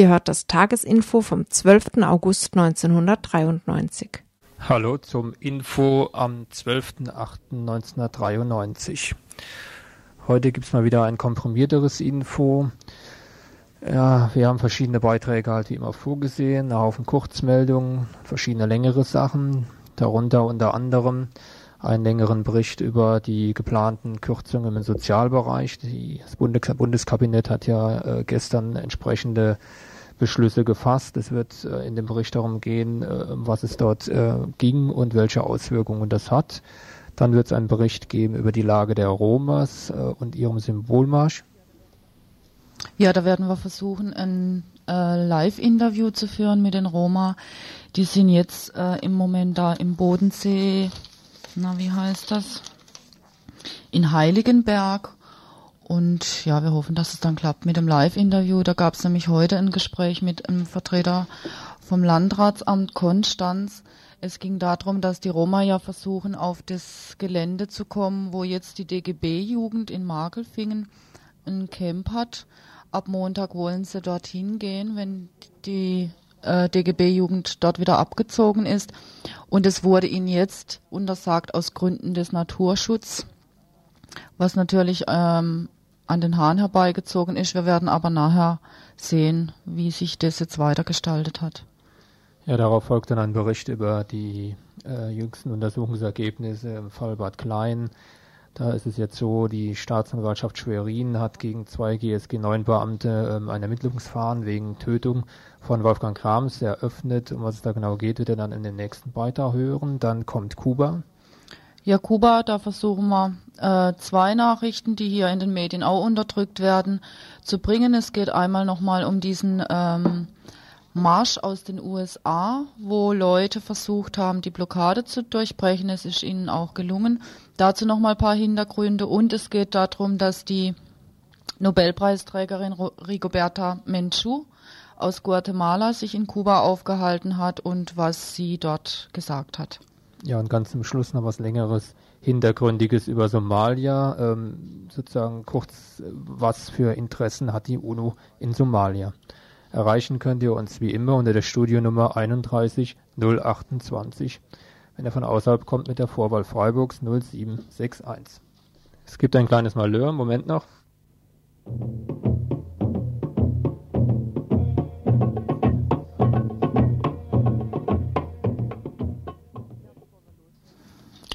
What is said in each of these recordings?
Ihr hört das Tagesinfo vom 12. August 1993. Hallo zum Info am 12.08.1993. Heute gibt es mal wieder ein komprimierteres Info. Ja, wir haben verschiedene Beiträge halt wie immer vorgesehen, einen Haufen Kurzmeldungen, verschiedene längere Sachen, darunter unter anderem einen längeren Bericht über die geplanten Kürzungen im Sozialbereich. Das Bundes Bundeskabinett hat ja äh, gestern entsprechende Beschlüsse gefasst. Es wird äh, in dem Bericht darum gehen, äh, was es dort äh, ging und welche Auswirkungen das hat. Dann wird es einen Bericht geben über die Lage der Romas äh, und ihrem Symbolmarsch. Ja, da werden wir versuchen, ein äh, Live-Interview zu führen mit den Roma. Die sind jetzt äh, im Moment da im Bodensee, na wie heißt das? In Heiligenberg und ja, wir hoffen, dass es dann klappt mit dem Live-Interview. Da gab es nämlich heute ein Gespräch mit einem Vertreter vom Landratsamt Konstanz. Es ging darum, dass die Roma ja versuchen, auf das Gelände zu kommen, wo jetzt die DGB-Jugend in Makelfingen ein Camp hat. Ab Montag wollen sie dorthin gehen, wenn die äh, DGB-Jugend dort wieder abgezogen ist. Und es wurde ihnen jetzt untersagt aus Gründen des Naturschutzes, was natürlich ähm, an den Haaren herbeigezogen ist. Wir werden aber nachher sehen, wie sich das jetzt weitergestaltet hat. Ja, darauf folgt dann ein Bericht über die äh, jüngsten Untersuchungsergebnisse im Fall Bad Klein. Da ist es jetzt so, die Staatsanwaltschaft Schwerin hat gegen zwei GSG 9 Beamte ähm, ein Ermittlungsverfahren wegen Tötung von Wolfgang Krams eröffnet. Um was es da genau geht, wird er dann in den nächsten Beitrag hören. Dann kommt Kuba. Ja, Kuba, da versuchen wir äh, zwei Nachrichten, die hier in den Medien auch unterdrückt werden, zu bringen. Es geht einmal nochmal um diesen ähm, Marsch aus den USA, wo Leute versucht haben, die Blockade zu durchbrechen. Es ist ihnen auch gelungen. Dazu nochmal ein paar Hintergründe und es geht darum, dass die Nobelpreisträgerin Rigoberta Menchú aus Guatemala sich in Kuba aufgehalten hat und was sie dort gesagt hat. Ja, und ganz zum Schluss noch was längeres, hintergründiges über Somalia. Ähm, sozusagen kurz, was für Interessen hat die UNO in Somalia? Erreichen könnt ihr uns wie immer unter der Studionummer 31028, wenn ihr von außerhalb kommt mit der Vorwahl Freiburgs 0761. Es gibt ein kleines Malheur, Moment noch.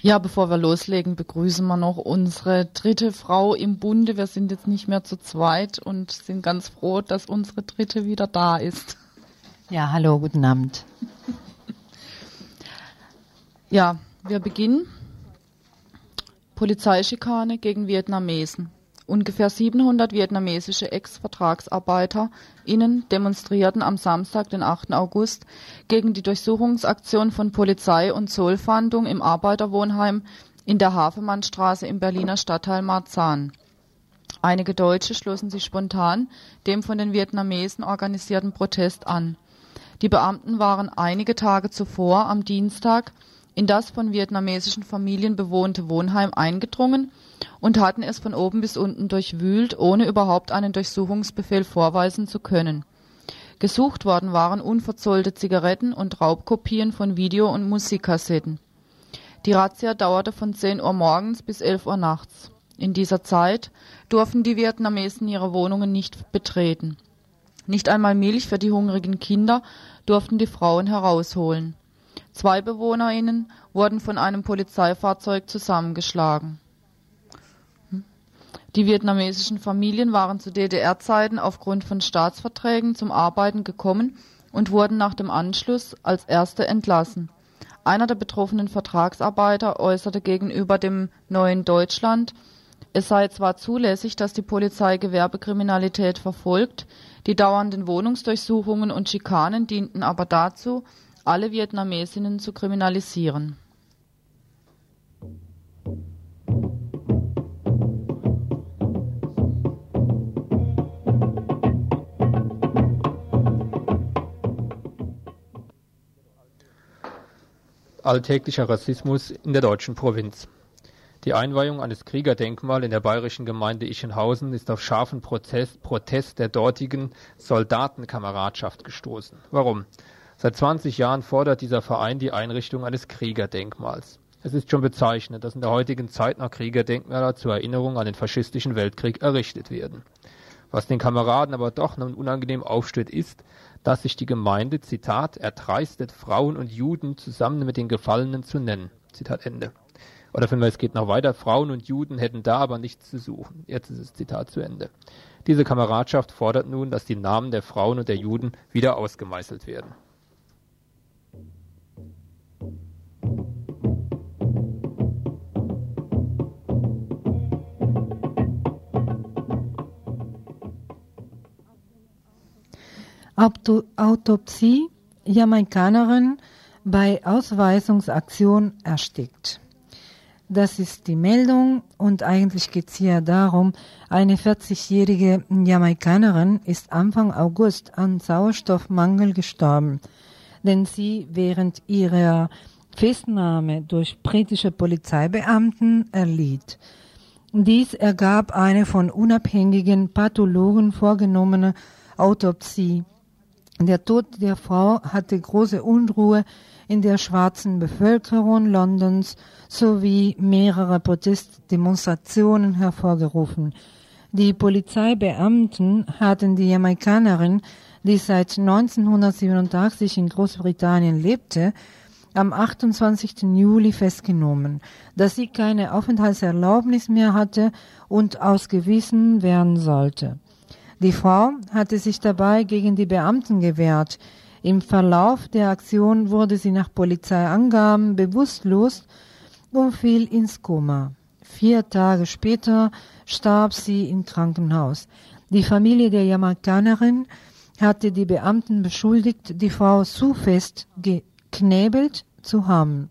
Ja, bevor wir loslegen, begrüßen wir noch unsere dritte Frau im Bunde. Wir sind jetzt nicht mehr zu zweit und sind ganz froh, dass unsere dritte wieder da ist. Ja, hallo, guten Abend. Ja, wir beginnen. Polizeischikane gegen Vietnamesen. Ungefähr 700 vietnamesische Ex-VertragsarbeiterInnen demonstrierten am Samstag, den 8. August, gegen die Durchsuchungsaktion von Polizei und Zollfahndung im Arbeiterwohnheim in der Hafemannstraße im Berliner Stadtteil Marzahn. Einige Deutsche schlossen sich spontan dem von den Vietnamesen organisierten Protest an. Die Beamten waren einige Tage zuvor am Dienstag in das von vietnamesischen Familien bewohnte Wohnheim eingedrungen und hatten es von oben bis unten durchwühlt, ohne überhaupt einen Durchsuchungsbefehl vorweisen zu können. Gesucht worden waren unverzollte Zigaretten und Raubkopien von Video- und Musikkassetten. Die Razzia dauerte von 10 Uhr morgens bis 11 Uhr nachts. In dieser Zeit durften die Vietnamesen ihre Wohnungen nicht betreten. Nicht einmal Milch für die hungrigen Kinder durften die Frauen herausholen. Zwei BewohnerInnen wurden von einem Polizeifahrzeug zusammengeschlagen. Die vietnamesischen Familien waren zu DDR-Zeiten aufgrund von Staatsverträgen zum Arbeiten gekommen und wurden nach dem Anschluss als Erste entlassen. Einer der betroffenen Vertragsarbeiter äußerte gegenüber dem Neuen Deutschland, es sei zwar zulässig, dass die Polizei Gewerbekriminalität verfolgt, die dauernden Wohnungsdurchsuchungen und Schikanen dienten aber dazu, alle Vietnamesinnen zu kriminalisieren. Alltäglicher Rassismus in der deutschen Provinz. Die Einweihung eines Kriegerdenkmals in der bayerischen Gemeinde Ichenhausen ist auf scharfen Protest, Protest der dortigen Soldatenkameradschaft gestoßen. Warum? Seit 20 Jahren fordert dieser Verein die Einrichtung eines Kriegerdenkmals. Es ist schon bezeichnend, dass in der heutigen Zeit noch Kriegerdenkmäler zur Erinnerung an den faschistischen Weltkrieg errichtet werden. Was den Kameraden aber doch nun unangenehm aufstößt, ist, dass sich die Gemeinde, Zitat, erdreistet, Frauen und Juden zusammen mit den Gefallenen zu nennen. Zitat Ende. Oder wenn wir, es geht noch weiter, Frauen und Juden hätten da aber nichts zu suchen. Jetzt ist das Zitat zu Ende. Diese Kameradschaft fordert nun, dass die Namen der Frauen und der Juden wieder ausgemeißelt werden. Autopsie Jamaikanerin bei Ausweisungsaktion erstickt. Das ist die Meldung und eigentlich geht es hier darum, eine 40-jährige Jamaikanerin ist Anfang August an Sauerstoffmangel gestorben, denn sie während ihrer Festnahme durch britische Polizeibeamten erlitt. Dies ergab eine von unabhängigen Pathologen vorgenommene Autopsie. Der Tod der Frau hatte große Unruhe in der schwarzen Bevölkerung Londons sowie mehrere Protestdemonstrationen hervorgerufen. Die Polizeibeamten hatten die Jamaikanerin, die seit 1987 in Großbritannien lebte, am 28. Juli festgenommen, dass sie keine Aufenthaltserlaubnis mehr hatte und ausgewiesen werden sollte. Die Frau hatte sich dabei gegen die Beamten gewehrt. Im Verlauf der Aktion wurde sie nach Polizeiangaben bewusstlos und fiel ins Koma. Vier Tage später starb sie im Krankenhaus. Die Familie der Jamaikanerin hatte die Beamten beschuldigt, die Frau zu fest geknebelt zu haben.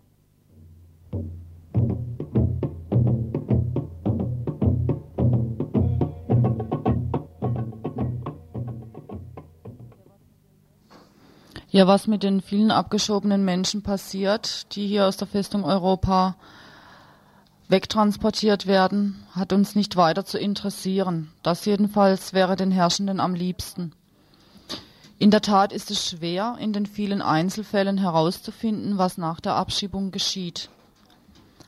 Ja, was mit den vielen abgeschobenen Menschen passiert, die hier aus der Festung Europa wegtransportiert werden, hat uns nicht weiter zu interessieren. Das jedenfalls wäre den Herrschenden am liebsten. In der Tat ist es schwer, in den vielen Einzelfällen herauszufinden, was nach der Abschiebung geschieht.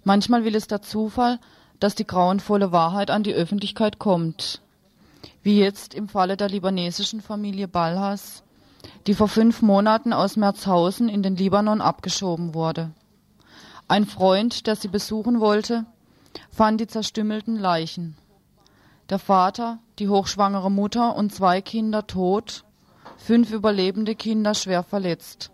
Manchmal will es der Zufall, dass die grauenvolle Wahrheit an die Öffentlichkeit kommt. Wie jetzt im Falle der libanesischen Familie Balhas, die vor fünf Monaten aus Merzhausen in den Libanon abgeschoben wurde. Ein Freund, der sie besuchen wollte, fand die zerstümmelten Leichen. Der Vater, die hochschwangere Mutter und zwei Kinder tot, fünf überlebende Kinder schwer verletzt.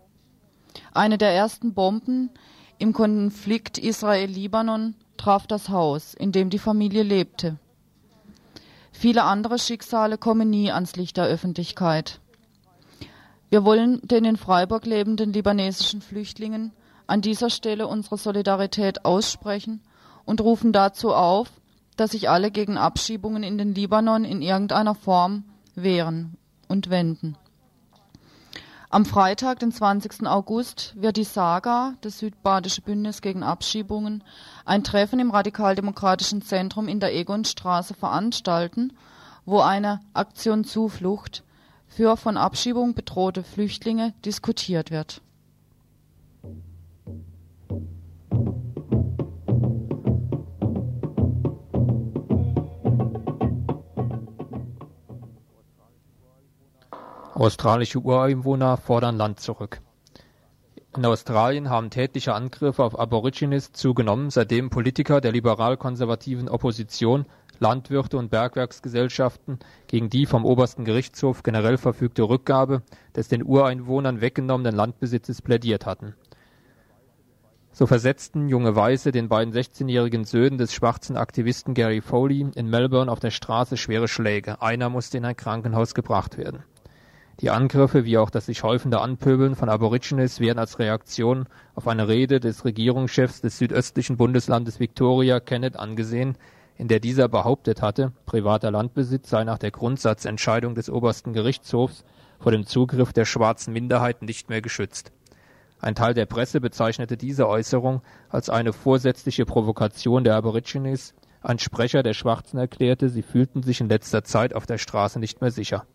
Eine der ersten Bomben im Konflikt Israel-Libanon traf das Haus, in dem die Familie lebte. Viele andere Schicksale kommen nie ans Licht der Öffentlichkeit. Wir wollen den in Freiburg lebenden libanesischen Flüchtlingen an dieser Stelle unsere Solidarität aussprechen und rufen dazu auf, dass sich alle gegen Abschiebungen in den Libanon in irgendeiner Form wehren und wenden. Am Freitag, den 20. August, wird die Saga, das Südbadische Bündnis gegen Abschiebungen, ein Treffen im Radikaldemokratischen Zentrum in der Egonstraße veranstalten, wo eine Aktion Zuflucht für von Abschiebung bedrohte Flüchtlinge diskutiert wird. Australische Ureinwohner fordern Land zurück. In Australien haben tätliche Angriffe auf Aborigines zugenommen, seitdem Politiker der liberal-konservativen Opposition Landwirte und Bergwerksgesellschaften gegen die vom Obersten Gerichtshof generell verfügte Rückgabe des den Ureinwohnern weggenommenen Landbesitzes plädiert hatten. So versetzten junge Weiße den beiden 16-jährigen Söhnen des schwarzen Aktivisten Gary Foley in Melbourne auf der Straße schwere Schläge. Einer musste in ein Krankenhaus gebracht werden. Die Angriffe wie auch das sich häufende Anpöbeln von Aborigines werden als Reaktion auf eine Rede des Regierungschefs des südöstlichen Bundeslandes Victoria, Kenneth, angesehen, in der dieser behauptet hatte, privater Landbesitz sei nach der Grundsatzentscheidung des obersten Gerichtshofs vor dem Zugriff der schwarzen Minderheiten nicht mehr geschützt. Ein Teil der Presse bezeichnete diese Äußerung als eine vorsätzliche Provokation der Aborigines. Ein Sprecher der Schwarzen erklärte, sie fühlten sich in letzter Zeit auf der Straße nicht mehr sicher.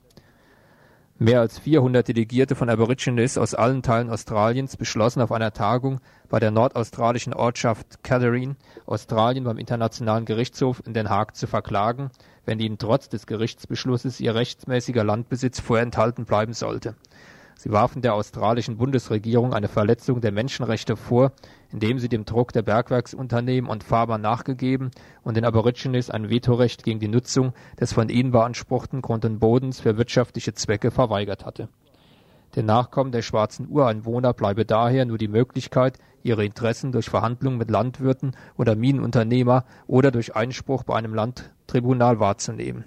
Mehr als 400 Delegierte von Aborigines aus allen Teilen Australiens beschlossen auf einer Tagung bei der nordaustralischen Ortschaft Catherine, Australien beim Internationalen Gerichtshof in Den Haag zu verklagen, wenn ihnen trotz des Gerichtsbeschlusses ihr rechtsmäßiger Landbesitz vorenthalten bleiben sollte. Sie warfen der australischen Bundesregierung eine Verletzung der Menschenrechte vor, indem sie dem Druck der Bergwerksunternehmen und Farmer nachgegeben und den Aborigines ein Vetorecht gegen die Nutzung des von ihnen beanspruchten Grund und Bodens für wirtschaftliche Zwecke verweigert hatte. Den Nachkommen der schwarzen Ureinwohner bleibe daher nur die Möglichkeit, ihre Interessen durch Verhandlungen mit Landwirten oder Minenunternehmer oder durch Einspruch bei einem Landtribunal wahrzunehmen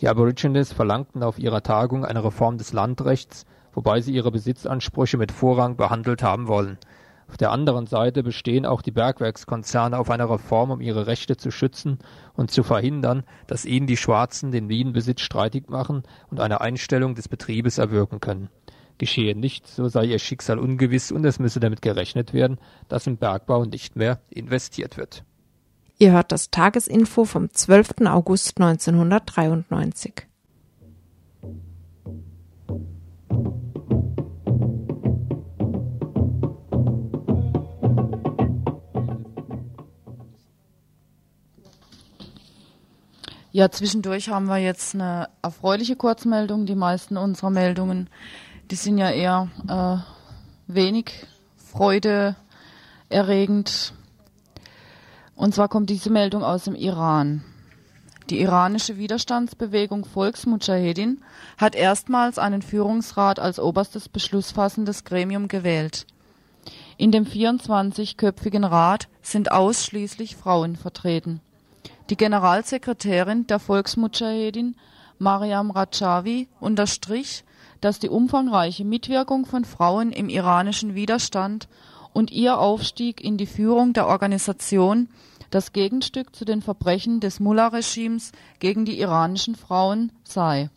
die Aborigines verlangten auf ihrer Tagung eine Reform des Landrechts, wobei sie ihre Besitzansprüche mit Vorrang behandelt haben wollen. Auf der anderen Seite bestehen auch die Bergwerkskonzerne auf einer Reform, um ihre Rechte zu schützen und zu verhindern, dass ihnen die Schwarzen den Minenbesitz streitig machen und eine Einstellung des Betriebes erwirken können. Geschehe nicht, so sei ihr Schicksal ungewiss und es müsse damit gerechnet werden, dass im Bergbau nicht mehr investiert wird Ihr hört das Tagesinfo vom 12. August 1993. Ja, zwischendurch haben wir jetzt eine erfreuliche Kurzmeldung. Die meisten unserer Meldungen, die sind ja eher äh, wenig freudeerregend. Und zwar kommt diese Meldung aus dem Iran. Die iranische Widerstandsbewegung Volksmudschahedin hat erstmals einen Führungsrat als oberstes beschlussfassendes Gremium gewählt. In dem 24-köpfigen Rat sind ausschließlich Frauen vertreten. Die Generalsekretärin der Volksmudschahedin, Mariam Rajavi, unterstrich, dass die umfangreiche Mitwirkung von Frauen im iranischen Widerstand und ihr Aufstieg in die Führung der Organisation das Gegenstück zu den Verbrechen des Mullah-Regimes gegen die iranischen Frauen sei.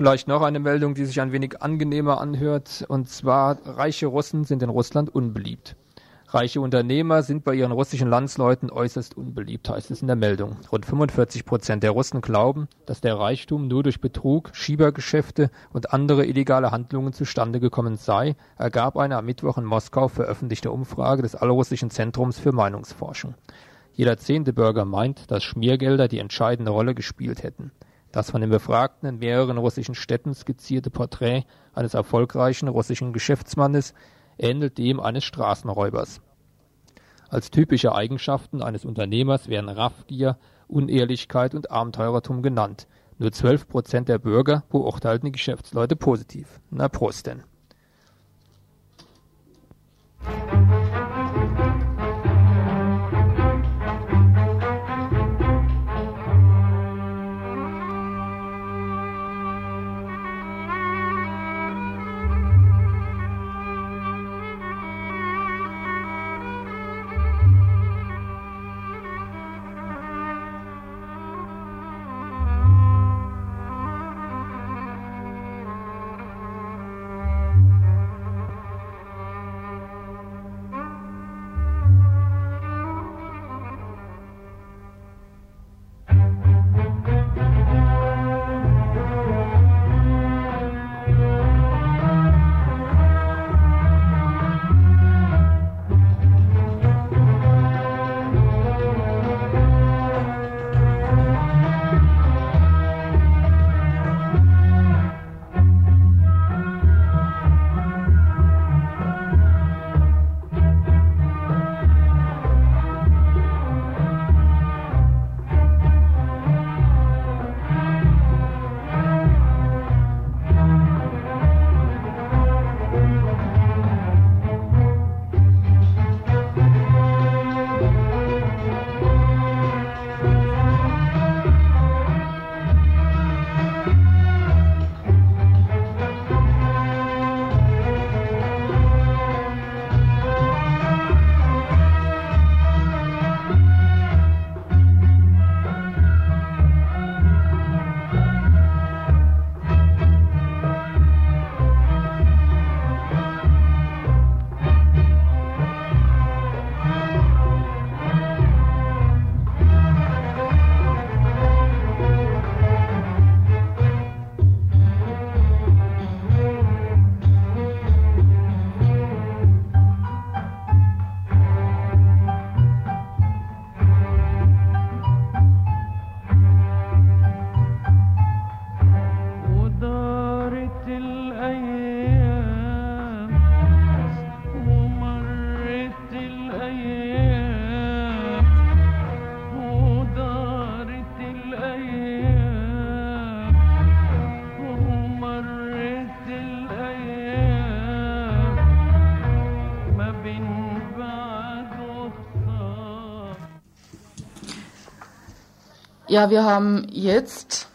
Vielleicht noch eine Meldung, die sich ein wenig angenehmer anhört, und zwar reiche Russen sind in Russland unbeliebt. Reiche Unternehmer sind bei ihren russischen Landsleuten äußerst unbeliebt, heißt es in der Meldung. Rund 45 Prozent der Russen glauben, dass der Reichtum nur durch Betrug, Schiebergeschäfte und andere illegale Handlungen zustande gekommen sei, ergab eine am Mittwoch in Moskau veröffentlichte Umfrage des Allrussischen Zentrums für Meinungsforschung. Jeder zehnte Bürger meint, dass Schmiergelder die entscheidende Rolle gespielt hätten. Das von den Befragten in mehreren russischen Städten skizzierte Porträt eines erfolgreichen russischen Geschäftsmannes ähnelt dem eines Straßenräubers. Als typische Eigenschaften eines Unternehmers werden Raffgier, Unehrlichkeit und Abenteurertum genannt. Nur 12 Prozent der Bürger beurteilten die Geschäftsleute positiv. Na Prost denn. Ja, wir haben jetzt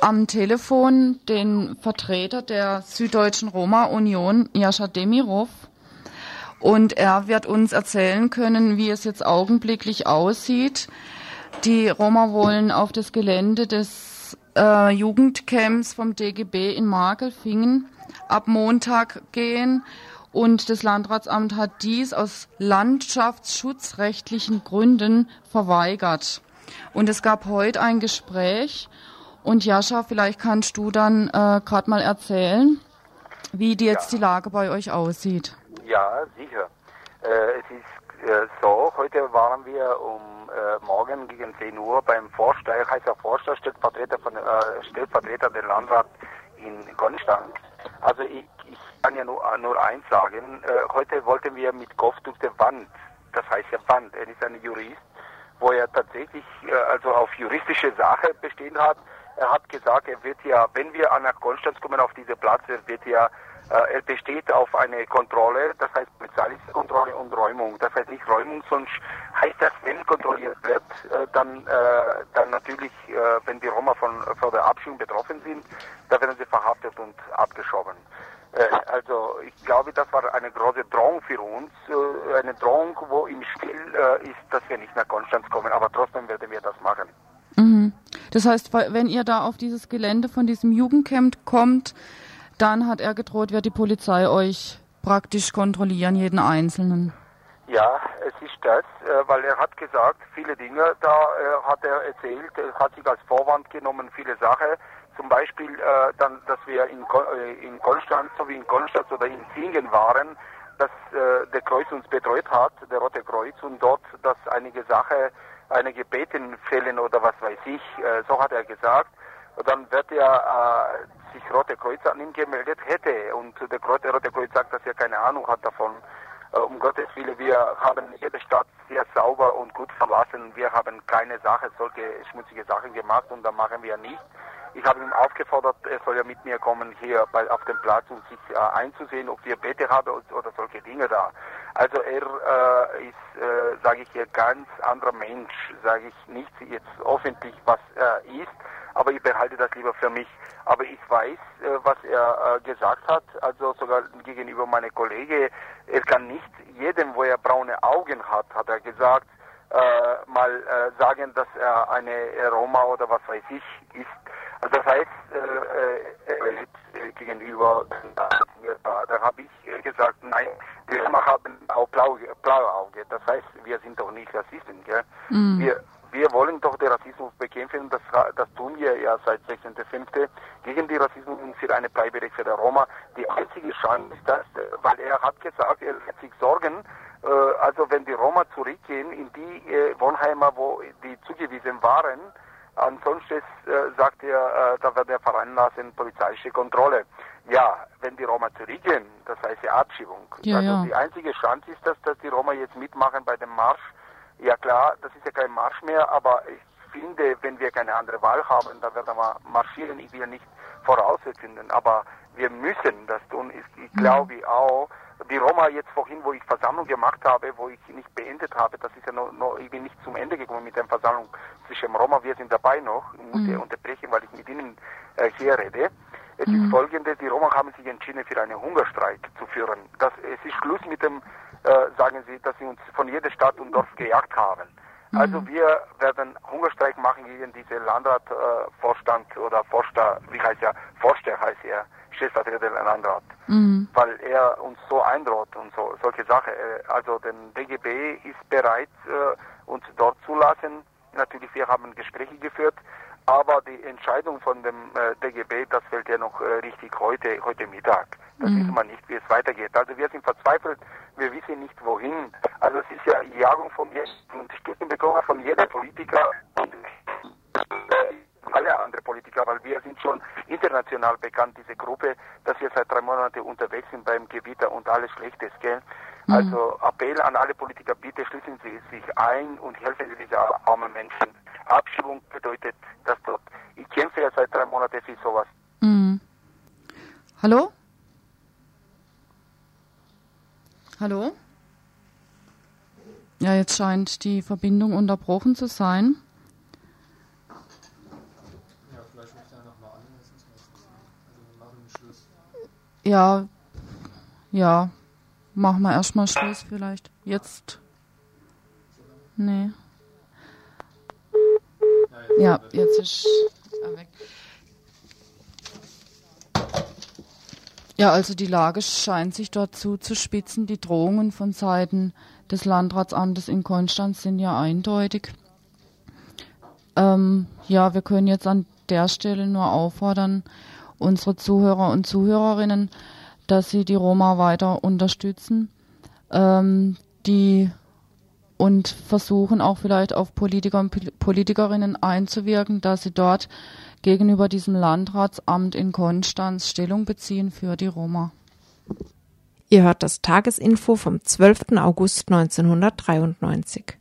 am Telefon den Vertreter der Süddeutschen Roma-Union, Jascha Demirov. Und er wird uns erzählen können, wie es jetzt augenblicklich aussieht. Die Roma wollen auf das Gelände des äh, Jugendcamps vom DGB in Magelfingen ab Montag gehen. Und das Landratsamt hat dies aus landschaftsschutzrechtlichen Gründen verweigert. Und es gab heute ein Gespräch. Und Jascha, vielleicht kannst du dann äh, gerade mal erzählen, wie die jetzt ja. die Lage bei euch aussieht. Ja, sicher. Äh, es ist äh, so, heute waren wir um äh, morgen gegen 10 Uhr beim Vorsteher, heißt er Vorsteher, Stellvertreter, von, äh, Stellvertreter der Landrat in Konstanz. Also ich, ich kann ja nur, nur eins sagen, äh, heute wollten wir mit Kopf durch die Wand, das heißt ja Wand, er ist ein Jurist, wo er tatsächlich äh, also auf juristische Sache bestehen hat. Er hat gesagt, er wird ja, wenn wir nach Konstanz kommen auf diese Platz, er wird ja, äh, er besteht auf eine Kontrolle, das heißt polizeiliche und Räumung. Das heißt nicht Räumung, sonst heißt das, wenn kontrolliert wird, äh, dann, äh, dann natürlich, äh, wenn die Roma von, von der Abschiebung betroffen sind, da werden sie verhaftet und abgeschoben. Äh, also ich glaube, das war eine große Drohung für uns, äh, eine Drohung, wo im Spiel äh, ist, dass wir nicht nach Konstanz kommen, aber trotzdem werden wir das machen. Mhm. Das heißt, wenn ihr da auf dieses Gelände von diesem Jugendcamp kommt, dann hat er gedroht, wird die Polizei euch praktisch kontrollieren, jeden Einzelnen. Ja, es ist das, weil er hat gesagt, viele Dinge, da hat er erzählt, er hat sich als Vorwand genommen, viele Sachen zum Beispiel äh, dann, dass wir in, äh, in Konstanz sowie in Konstanz oder in Singen waren, dass äh, der Kreuz uns betreut hat, der Rote Kreuz, und dort, dass einige Sachen, einige Beten fehlen oder was weiß ich, äh, so hat er gesagt. Und dann wird er äh, sich Rote Kreuz an ihn gemeldet hätte und der Rote Kreuz sagt, dass er keine Ahnung hat davon. Äh, um Gottes Willen, wir haben jede Stadt sehr sauber und gut verlassen. Wir haben keine Sache, solche schmutzige Sachen gemacht und da machen wir nicht. Ich habe ihn aufgefordert, er soll ja mit mir kommen hier bei, auf dem Platz, um sich äh, einzusehen, ob wir Bete haben oder solche Dinge da. Also er äh, ist, äh, sage ich hier, ganz anderer Mensch, sage ich nicht jetzt öffentlich, was er ist, aber ich behalte das lieber für mich. Aber ich weiß, äh, was er äh, gesagt hat, also sogar gegenüber meiner Kollege, er kann nicht jedem, wo er braune Augen hat, hat er gesagt, äh, mal äh, sagen, dass er eine Roma oder was weiß ich ist. Also das heißt, äh, äh, äh gegenüber, da habe ich gesagt, nein, wir haben auch blaue, blaue Auge. Das heißt, wir sind doch nicht Rassisten. Gell? Mhm. Wir, wir wollen doch den Rassismus bekämpfen. Das, das tun wir ja seit 16.05. gegen die Rassismus und für eine Bleiberecht für der Roma. Die einzige Chance ist das, weil er hat gesagt, er hat sich Sorgen, äh, also wenn die Roma zurückgehen in die äh, Wohnheimer, wo die zugewiesen waren, Ansonsten äh, sagt er, äh, da wird er veranlassen, polizeiliche Kontrolle. Ja, wenn die Roma zurückgehen, das heißt die Abschiebung. Ja, also ja. die einzige Chance ist, dass, dass die Roma jetzt mitmachen bei dem Marsch. Ja klar, das ist ja kein Marsch mehr, aber ich finde, wenn wir keine andere Wahl haben, dann werden wir marschieren. Ich will nicht voraussetzen, aber wir müssen das tun. Ich, ich mhm. glaube auch, die Roma jetzt vorhin, wo ich Versammlung gemacht habe, wo ich nicht beendet habe, das ist ja noch, noch ich bin nicht zum Ende gekommen mit der Versammlung zwischen Roma, wir sind dabei noch, ich muss mhm. unterbrechen, weil ich mit Ihnen äh, hier rede. Es mhm. ist folgendes, die Roma haben sich entschieden, für einen Hungerstreik zu führen. Das, es ist Schluss mit dem, äh, sagen Sie, dass sie uns von jeder Stadt und Dorf gejagt haben. Mhm. Also wir werden Hungerstreik machen gegen diese Landratvorstand äh, oder Vorster, wie heißt er, Vorsteher heißt er, Stellvertreter der Landrat, mhm. weil er uns so eindroht und so solche Sachen. Äh, also den DGB ist bereit, äh, uns dort zu lassen. Natürlich, wir haben Gespräche geführt, aber die Entscheidung von dem äh, DGB, das fällt ja noch äh, richtig heute, heute Mittag. Das mhm. wissen wir nicht, wie es weitergeht. Also wir sind verzweifelt, wir wissen nicht wohin. Also es ist ja Jagung von jedem, Unterstützung bekommen von jedem Politiker und alle andere Politiker, weil wir sind schon international bekannt, diese Gruppe, dass wir seit drei Monaten unterwegs sind beim Gewitter und alles Schlechtes, gell? Mhm. Also Appell an alle Politiker, bitte schließen Sie sich ein und helfen Sie diesen armen Menschen. Abschiebung bedeutet, dass dort, ich kämpfe ja seit drei Monaten für sowas. Mhm. Hallo? Hallo? Ja, jetzt scheint die Verbindung unterbrochen zu sein. Ja, ja, machen wir erstmal Schluss vielleicht. Jetzt. Nee. Ja, jetzt ist er weg. Ja, also die Lage scheint sich dort zuzuspitzen. Die Drohungen von Seiten des Landratsamtes in Konstanz sind ja eindeutig. Ähm, ja, wir können jetzt an der Stelle nur auffordern, unsere Zuhörer und Zuhörerinnen, dass sie die Roma weiter unterstützen, ähm, die und versuchen auch vielleicht auf Politiker und Politikerinnen einzuwirken, dass sie dort gegenüber diesem Landratsamt in Konstanz Stellung beziehen für die Roma. Ihr hört das Tagesinfo vom 12. August 1993.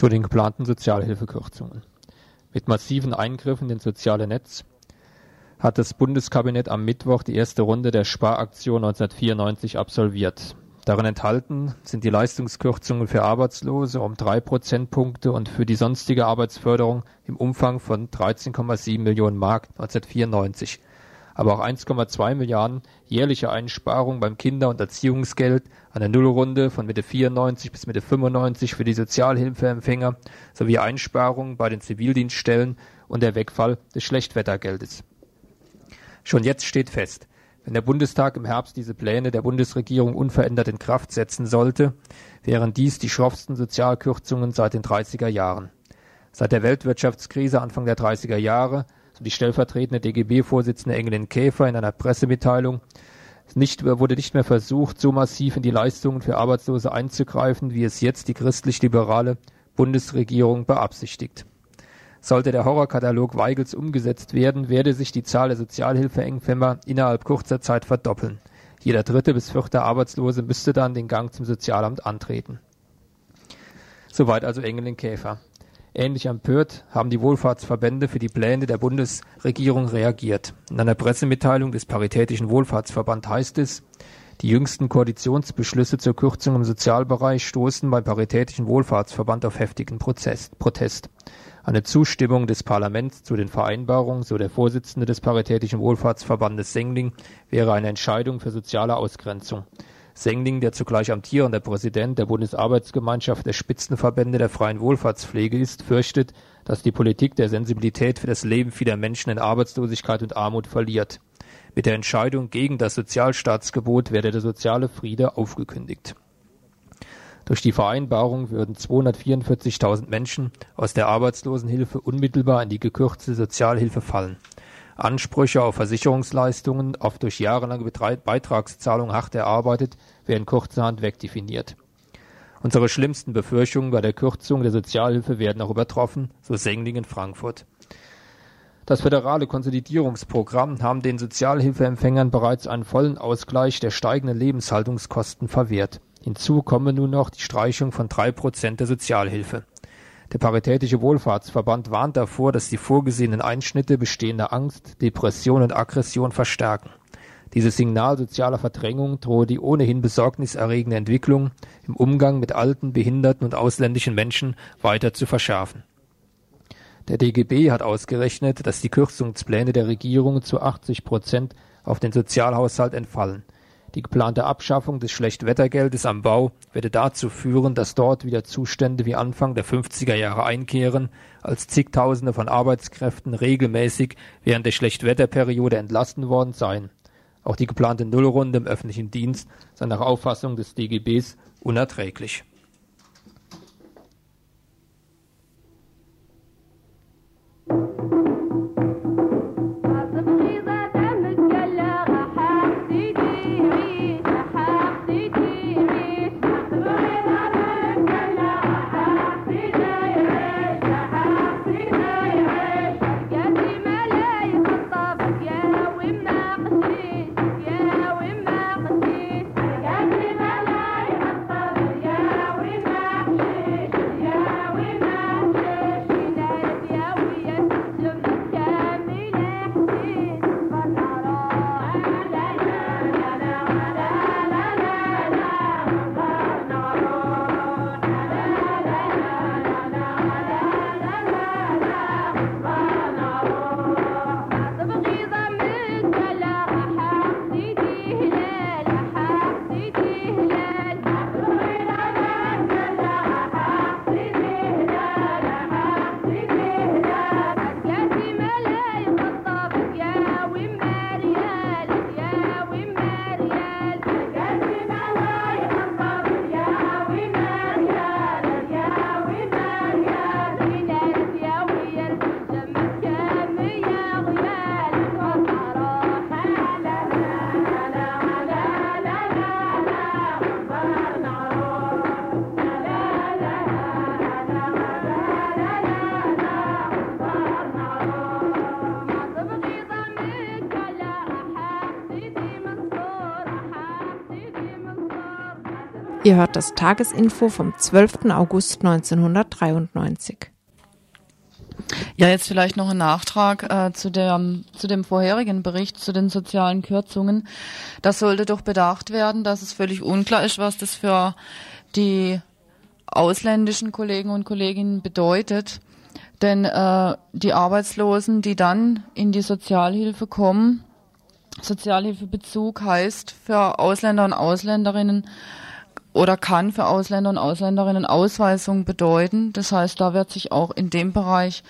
zu den geplanten Sozialhilfekürzungen. Mit massiven Eingriffen ins soziale Netz hat das Bundeskabinett am Mittwoch die erste Runde der Sparaktion 1994 absolviert. Darin enthalten sind die Leistungskürzungen für Arbeitslose um drei Prozentpunkte und für die sonstige Arbeitsförderung im Umfang von 13,7 Millionen Mark 1994 aber auch 1,2 Milliarden jährliche Einsparungen beim Kinder- und Erziehungsgeld, eine Nullrunde von Mitte 94 bis Mitte 95 für die Sozialhilfeempfänger sowie Einsparungen bei den Zivildienststellen und der Wegfall des Schlechtwettergeldes. Schon jetzt steht fest, wenn der Bundestag im Herbst diese Pläne der Bundesregierung unverändert in Kraft setzen sollte, wären dies die schroffsten Sozialkürzungen seit den 30er Jahren. Seit der Weltwirtschaftskrise Anfang der 30er Jahre die stellvertretende DGB-Vorsitzende Engelin Käfer in einer Pressemitteilung, nicht, wurde nicht mehr versucht, so massiv in die Leistungen für Arbeitslose einzugreifen, wie es jetzt die christlich-liberale Bundesregierung beabsichtigt. Sollte der Horrorkatalog Weigels umgesetzt werden, werde sich die Zahl der Sozialhilfeempfänger innerhalb kurzer Zeit verdoppeln. Jeder dritte bis vierte Arbeitslose müsste dann den Gang zum Sozialamt antreten. Soweit also Engelin Käfer. Ähnlich empört haben die Wohlfahrtsverbände für die Pläne der Bundesregierung reagiert. In einer Pressemitteilung des Paritätischen Wohlfahrtsverband heißt es, die jüngsten Koalitionsbeschlüsse zur Kürzung im Sozialbereich stoßen beim Paritätischen Wohlfahrtsverband auf heftigen Protest. Eine Zustimmung des Parlaments zu den Vereinbarungen, so der Vorsitzende des Paritätischen Wohlfahrtsverbandes Sengling, wäre eine Entscheidung für soziale Ausgrenzung. Sengling, der zugleich amtierender Präsident der Bundesarbeitsgemeinschaft der Spitzenverbände der freien Wohlfahrtspflege ist, fürchtet, dass die Politik der Sensibilität für das Leben vieler Menschen in Arbeitslosigkeit und Armut verliert. Mit der Entscheidung gegen das Sozialstaatsgebot werde der soziale Friede aufgekündigt. Durch die Vereinbarung würden 244.000 Menschen aus der Arbeitslosenhilfe unmittelbar in die gekürzte Sozialhilfe fallen. Ansprüche auf Versicherungsleistungen, oft durch jahrelange Beitragszahlung hart erarbeitet, werden kurzerhand wegdefiniert. Unsere schlimmsten Befürchtungen bei der Kürzung der Sozialhilfe werden auch übertroffen, so Sengling in Frankfurt. Das föderale Konsolidierungsprogramm haben den Sozialhilfeempfängern bereits einen vollen Ausgleich der steigenden Lebenshaltungskosten verwehrt. Hinzu komme nun noch die Streichung von drei Prozent der Sozialhilfe. Der Paritätische Wohlfahrtsverband warnt davor, dass die vorgesehenen Einschnitte bestehende Angst, Depression und Aggression verstärken. Dieses Signal sozialer Verdrängung drohe die ohnehin besorgniserregende Entwicklung im Umgang mit alten, behinderten und ausländischen Menschen weiter zu verschärfen. Der DGB hat ausgerechnet, dass die Kürzungspläne der Regierung zu 80 Prozent auf den Sozialhaushalt entfallen. Die geplante Abschaffung des Schlechtwettergeldes am Bau werde dazu führen, dass dort wieder Zustände wie Anfang der 50er Jahre einkehren, als zigtausende von Arbeitskräften regelmäßig während der Schlechtwetterperiode entlassen worden seien. Auch die geplante Nullrunde im öffentlichen Dienst sei nach Auffassung des DGBs unerträglich. Ihr hört das Tagesinfo vom 12. August 1993. Ja, jetzt vielleicht noch ein Nachtrag äh, zu, der, zu dem vorherigen Bericht zu den sozialen Kürzungen. Das sollte doch bedacht werden, dass es völlig unklar ist, was das für die ausländischen Kollegen und Kolleginnen bedeutet. Denn äh, die Arbeitslosen, die dann in die Sozialhilfe kommen, Sozialhilfebezug heißt für Ausländer und Ausländerinnen oder kann für Ausländer und Ausländerinnen Ausweisung bedeuten. Das heißt, da wird sich auch in dem Bereich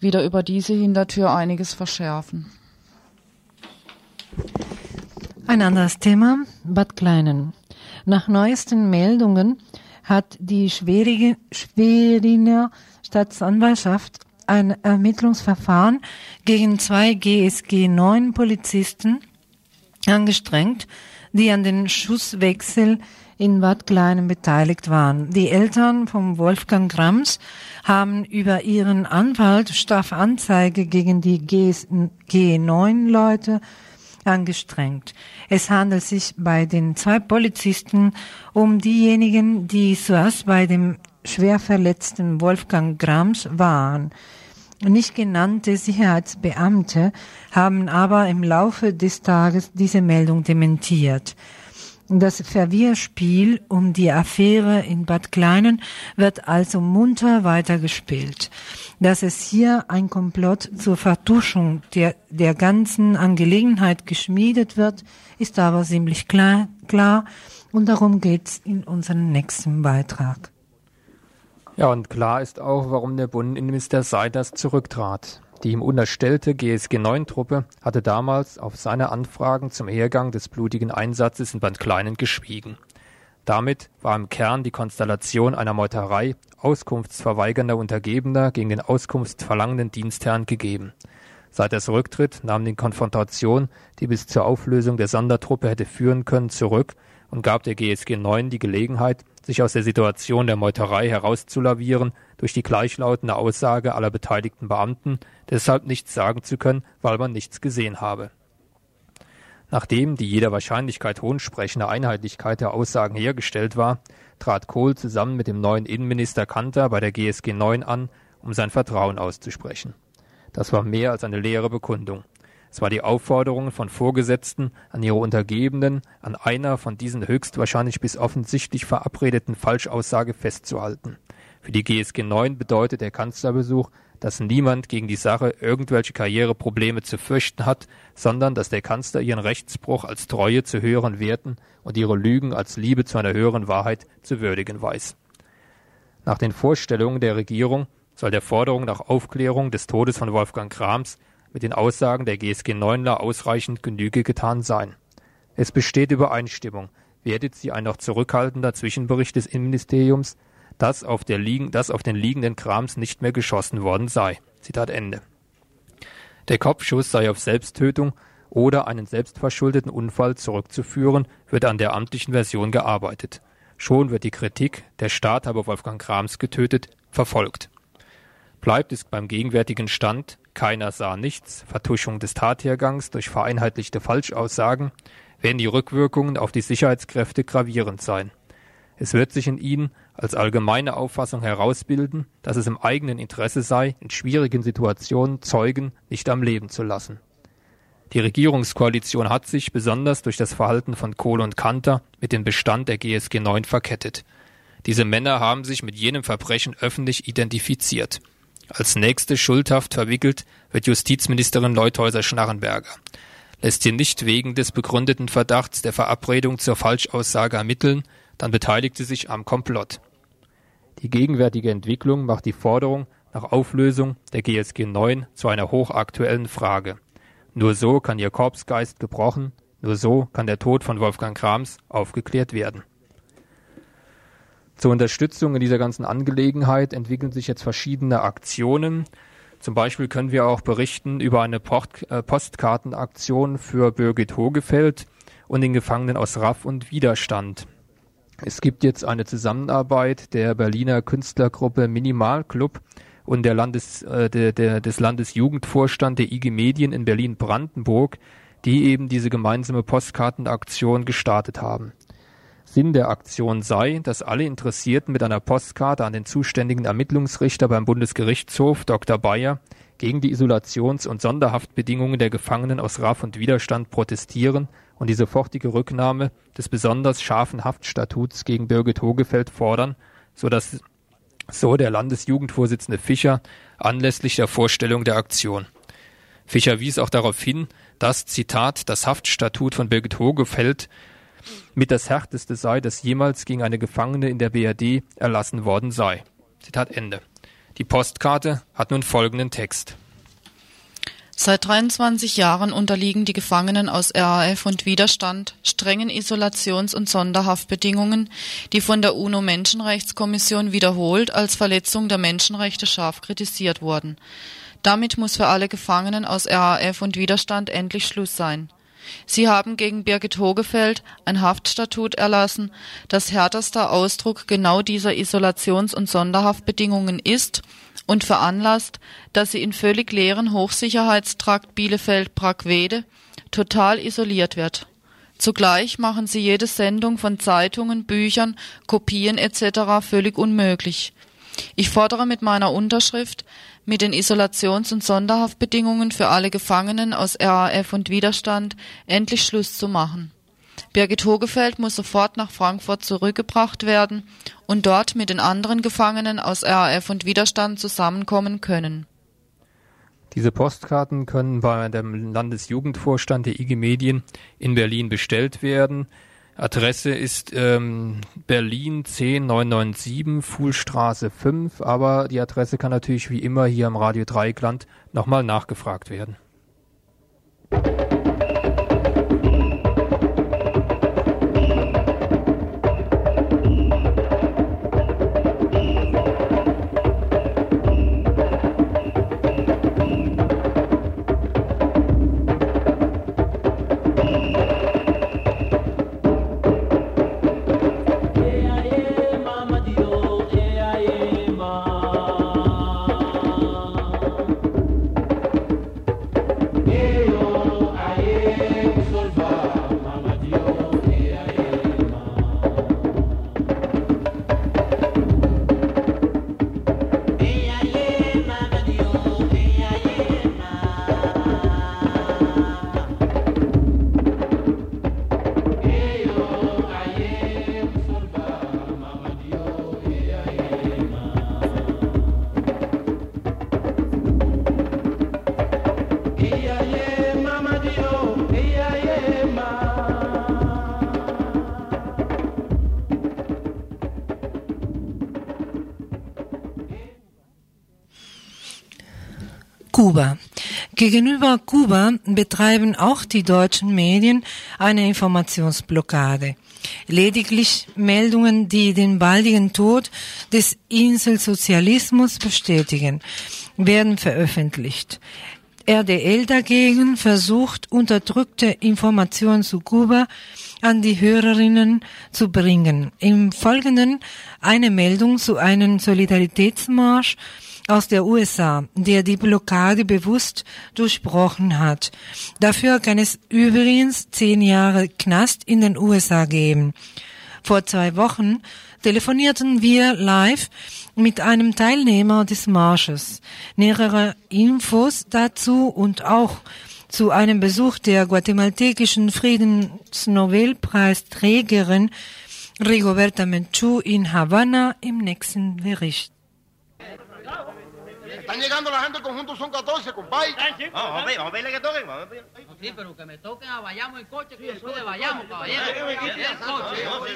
wieder über diese Hintertür einiges verschärfen. Ein anderes Thema, Bad Kleinen. Nach neuesten Meldungen hat die Schwerige, Schweriner Staatsanwaltschaft ein Ermittlungsverfahren gegen zwei GSG 9 Polizisten angestrengt, die an den Schusswechsel in Bad Kleinen beteiligt waren. Die Eltern von Wolfgang Grams haben über ihren Anwalt Straffanzeige gegen die G9-Leute angestrengt. Es handelt sich bei den zwei Polizisten um diejenigen, die zuerst bei dem schwer verletzten Wolfgang Grams waren. Nicht genannte Sicherheitsbeamte haben aber im Laufe des Tages diese Meldung dementiert. Das Verwirrspiel um die Affäre in Bad Kleinen wird also munter weitergespielt. Dass es hier ein Komplott zur Vertuschung der, der ganzen Angelegenheit geschmiedet wird, ist aber ziemlich klar, klar und darum geht's in unserem nächsten Beitrag. Ja, und klar ist auch, warum der Bundesminister Seiders zurücktrat. Die ihm unterstellte GSG-9-Truppe hatte damals auf seine Anfragen zum Hergang des blutigen Einsatzes in Bad Kleinen geschwiegen. Damit war im Kern die Konstellation einer Meuterei auskunftsverweigernder Untergebener gegen den auskunftsverlangenden Dienstherrn gegeben. Seit des Rücktritt nahm die Konfrontation, die bis zur Auflösung der Sondertruppe hätte führen können, zurück und gab der GSG 9 die Gelegenheit, sich aus der Situation der Meuterei herauszulavieren durch die gleichlautende Aussage aller beteiligten Beamten, deshalb nichts sagen zu können, weil man nichts gesehen habe. Nachdem die jeder Wahrscheinlichkeit hohnsprechende Einheitlichkeit der Aussagen hergestellt war, trat Kohl zusammen mit dem neuen Innenminister Kanter bei der GSG 9 an, um sein Vertrauen auszusprechen. Das war mehr als eine leere Bekundung. Es war die Aufforderung von Vorgesetzten an ihre Untergebenen, an einer von diesen höchstwahrscheinlich bis offensichtlich verabredeten Falschaussage festzuhalten. Für die GSG 9 bedeutet der Kanzlerbesuch, dass niemand gegen die Sache irgendwelche Karriereprobleme zu fürchten hat, sondern dass der Kanzler ihren Rechtsbruch als Treue zu höheren Werten und ihre Lügen als Liebe zu einer höheren Wahrheit zu würdigen weiß. Nach den Vorstellungen der Regierung soll der Forderung nach Aufklärung des Todes von Wolfgang Krams mit den Aussagen der GSG 9ler ausreichend Genüge getan sein. Es besteht Übereinstimmung, wertet sie ein noch zurückhaltender Zwischenbericht des Innenministeriums, dass auf, liegen, dass auf den liegenden Krams nicht mehr geschossen worden sei. Zitat Ende. Der Kopfschuss sei auf Selbsttötung oder einen selbstverschuldeten Unfall zurückzuführen, wird an der amtlichen Version gearbeitet. Schon wird die Kritik, der Staat habe Wolfgang Krams getötet, verfolgt. Bleibt es beim gegenwärtigen Stand, keiner sah nichts, Vertuschung des Tathergangs durch vereinheitlichte Falschaussagen, werden die Rückwirkungen auf die Sicherheitskräfte gravierend sein. Es wird sich in ihnen als allgemeine Auffassung herausbilden, dass es im eigenen Interesse sei, in schwierigen Situationen Zeugen nicht am Leben zu lassen. Die Regierungskoalition hat sich besonders durch das Verhalten von Kohl und Kanter mit dem Bestand der GSG 9 verkettet. Diese Männer haben sich mit jenem Verbrechen öffentlich identifiziert. Als nächste schuldhaft verwickelt wird Justizministerin Leuthäuser-Schnarrenberger. Lässt sie nicht wegen des begründeten Verdachts der Verabredung zur Falschaussage ermitteln, dann beteiligt sie sich am Komplott. Die gegenwärtige Entwicklung macht die Forderung nach Auflösung der GSG 9 zu einer hochaktuellen Frage. Nur so kann ihr Korpsgeist gebrochen, nur so kann der Tod von Wolfgang Krams aufgeklärt werden. Zur Unterstützung in dieser ganzen Angelegenheit entwickeln sich jetzt verschiedene Aktionen. Zum Beispiel können wir auch berichten über eine äh, Postkartenaktion für Birgit Hogefeld und den Gefangenen aus Raff und Widerstand. Es gibt jetzt eine Zusammenarbeit der Berliner Künstlergruppe Minimalclub und der Landes, äh, der, der, des Landesjugendvorstand der IG Medien in Berlin-Brandenburg, die eben diese gemeinsame Postkartenaktion gestartet haben. Sinn der Aktion sei, dass alle Interessierten mit einer Postkarte an den zuständigen Ermittlungsrichter beim Bundesgerichtshof Dr. Bayer gegen die Isolations- und Sonderhaftbedingungen der Gefangenen aus Raff und Widerstand protestieren und die sofortige Rücknahme des besonders scharfen Haftstatuts gegen Birgit Hogefeld fordern, so dass so der Landesjugendvorsitzende Fischer anlässlich der Vorstellung der Aktion. Fischer wies auch darauf hin, dass, Zitat, das Haftstatut von Birgit Hogefeld mit das härteste sei, das jemals gegen eine Gefangene in der BRD erlassen worden sei. Zitat Ende. Die Postkarte hat nun folgenden Text. Seit 23 Jahren unterliegen die Gefangenen aus RAF und Widerstand strengen Isolations- und Sonderhaftbedingungen, die von der UNO-Menschenrechtskommission wiederholt als Verletzung der Menschenrechte scharf kritisiert wurden. Damit muss für alle Gefangenen aus RAF und Widerstand endlich Schluss sein. Sie haben gegen Birgit Hogefeld ein Haftstatut erlassen, das härterster Ausdruck genau dieser Isolations- und Sonderhaftbedingungen ist und veranlasst, dass sie in völlig leeren Hochsicherheitstrakt Bielefeld-Brackwede total isoliert wird. Zugleich machen sie jede Sendung von Zeitungen, Büchern, Kopien etc. völlig unmöglich. Ich fordere mit meiner Unterschrift, mit den Isolations- und Sonderhaftbedingungen für alle Gefangenen aus RAF und Widerstand endlich Schluss zu machen. Birgit Hogefeld muss sofort nach Frankfurt zurückgebracht werden und dort mit den anderen Gefangenen aus RAF und Widerstand zusammenkommen können. Diese Postkarten können bei dem Landesjugendvorstand der IG Medien in Berlin bestellt werden. Adresse ist ähm, Berlin 10997, Fuhlstraße 5, aber die Adresse kann natürlich wie immer hier im Radio Dreieckland nochmal nachgefragt werden. Gegenüber Kuba betreiben auch die deutschen Medien eine Informationsblockade. Lediglich Meldungen, die den baldigen Tod des Inselsozialismus bestätigen, werden veröffentlicht. RDL dagegen versucht, unterdrückte Informationen zu Kuba an die Hörerinnen zu bringen. Im Folgenden eine Meldung zu einem Solidaritätsmarsch aus der USA, der die Blockade bewusst durchbrochen hat. Dafür kann es übrigens zehn Jahre Knast in den USA geben. Vor zwei Wochen telefonierten wir live mit einem Teilnehmer des Marsches. Nähere Infos dazu und auch zu einem Besuch der guatemaltekischen Friedensnobelpreisträgerin Rigoberta Menchú in Havanna im nächsten Bericht. Están llegando la gente del conjunto, son 14, compadre. Vamos, vamos a ver, vamos a verle que toquen. Vamos a ver. Sí, pero que me toquen a vayamos en coche, que después de vayamos, caballero. Sí, después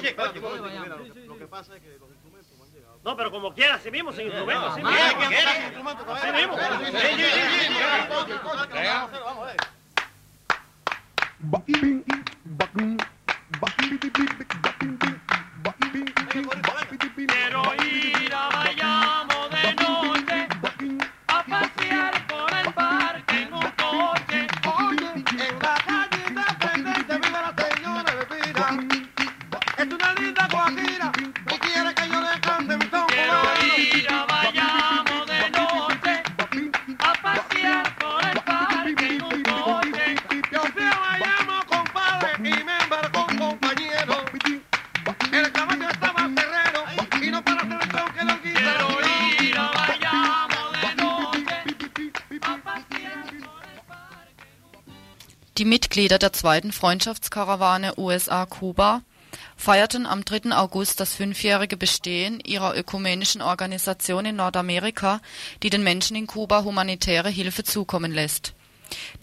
de. Lo que pasa es que los instrumentos no han llegado. No, pero como quiera, así mismo, sin instrumento. Así mismo. vamos, Así mismo. Sí, sí, sí. Vamos a ver. Mitglieder der zweiten Freundschaftskarawane USA-Kuba feierten am 3. August das fünfjährige Bestehen ihrer ökumenischen Organisation in Nordamerika, die den Menschen in Kuba humanitäre Hilfe zukommen lässt.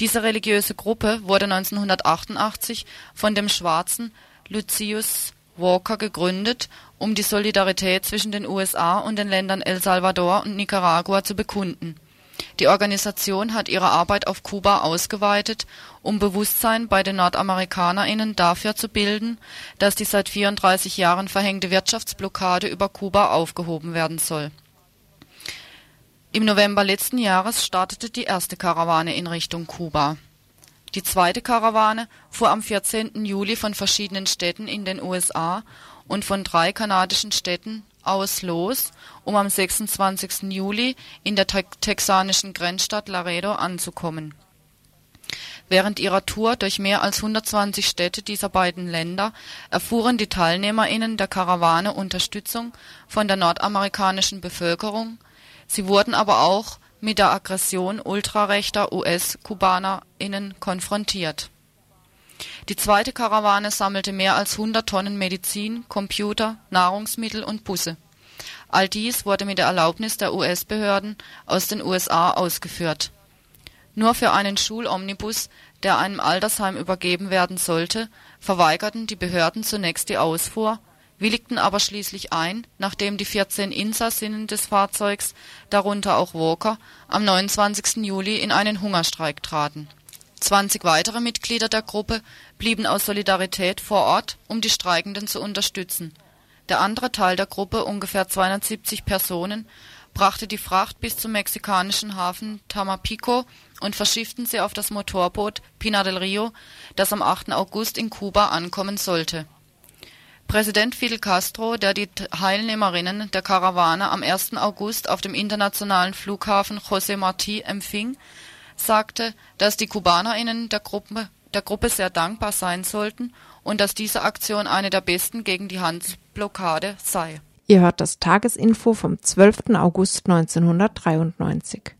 Diese religiöse Gruppe wurde 1988 von dem Schwarzen Lucius Walker gegründet, um die Solidarität zwischen den USA und den Ländern El Salvador und Nicaragua zu bekunden. Die Organisation hat ihre Arbeit auf Kuba ausgeweitet, um Bewusstsein bei den NordamerikanerInnen dafür zu bilden, dass die seit 34 Jahren verhängte Wirtschaftsblockade über Kuba aufgehoben werden soll. Im November letzten Jahres startete die erste Karawane in Richtung Kuba. Die zweite Karawane fuhr am 14. Juli von verschiedenen Städten in den USA und von drei kanadischen Städten aus los, um am 26. Juli in der te texanischen Grenzstadt Laredo anzukommen. Während ihrer Tour durch mehr als 120 Städte dieser beiden Länder erfuhren die TeilnehmerInnen der Karawane Unterstützung von der nordamerikanischen Bevölkerung, sie wurden aber auch mit der Aggression ultrarechter US-KubanerInnen konfrontiert. Die zweite Karawane sammelte mehr als 100 Tonnen Medizin, Computer, Nahrungsmittel und Busse. All dies wurde mit der Erlaubnis der US-Behörden aus den USA ausgeführt. Nur für einen Schulomnibus, der einem Altersheim übergeben werden sollte, verweigerten die Behörden zunächst die Ausfuhr, willigten aber schließlich ein, nachdem die 14 Insassinnen des Fahrzeugs, darunter auch Walker, am 29. Juli in einen Hungerstreik traten. 20 weitere Mitglieder der Gruppe blieben aus Solidarität vor Ort, um die Streikenden zu unterstützen. Der andere Teil der Gruppe, ungefähr 270 Personen, brachte die Fracht bis zum mexikanischen Hafen Tamapico und verschifften sie auf das Motorboot Pina del Rio, das am 8. August in Kuba ankommen sollte. Präsident Fidel Castro, der die Teilnehmerinnen der Karawane am 1. August auf dem internationalen Flughafen José Martí empfing, sagte, dass die KubanerInnen der Gruppe, der Gruppe sehr dankbar sein sollten und dass diese Aktion eine der besten gegen die Handelsblockade sei. Ihr hört das Tagesinfo vom 12. August 1993.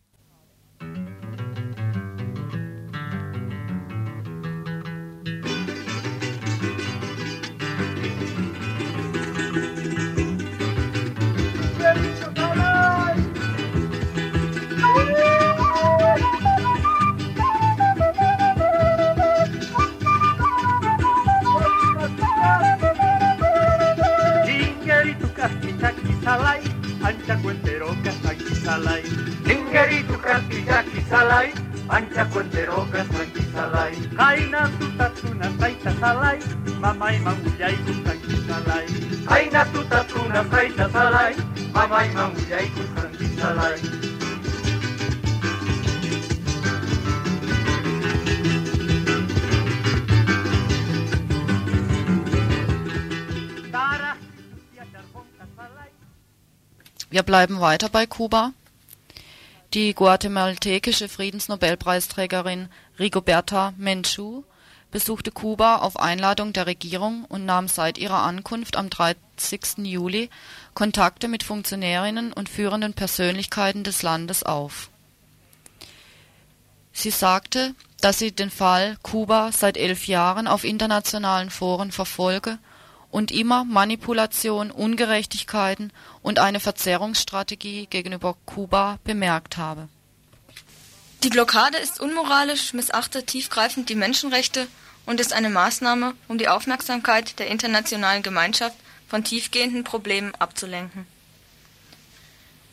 izalai, antxako entero gaztak izalai. Ningeritu kratiak izalai, antxako entero gaztak izalai. Kaina tutatuna zaita zalai, mama ima mulai gustak izalai. Kaina tutatuna zaita zalai, mama ima mulai gustak izalai. Wir bleiben weiter bei Kuba. Die guatemaltekische Friedensnobelpreisträgerin Rigoberta Menchú besuchte Kuba auf Einladung der Regierung und nahm seit ihrer Ankunft am 30. Juli Kontakte mit Funktionärinnen und führenden Persönlichkeiten des Landes auf. Sie sagte, dass sie den Fall Kuba seit elf Jahren auf internationalen Foren verfolge und immer Manipulation, Ungerechtigkeiten und eine Verzerrungsstrategie gegenüber Kuba bemerkt habe. Die Blockade ist unmoralisch, missachtet tiefgreifend die Menschenrechte und ist eine Maßnahme, um die Aufmerksamkeit der internationalen Gemeinschaft von tiefgehenden Problemen abzulenken.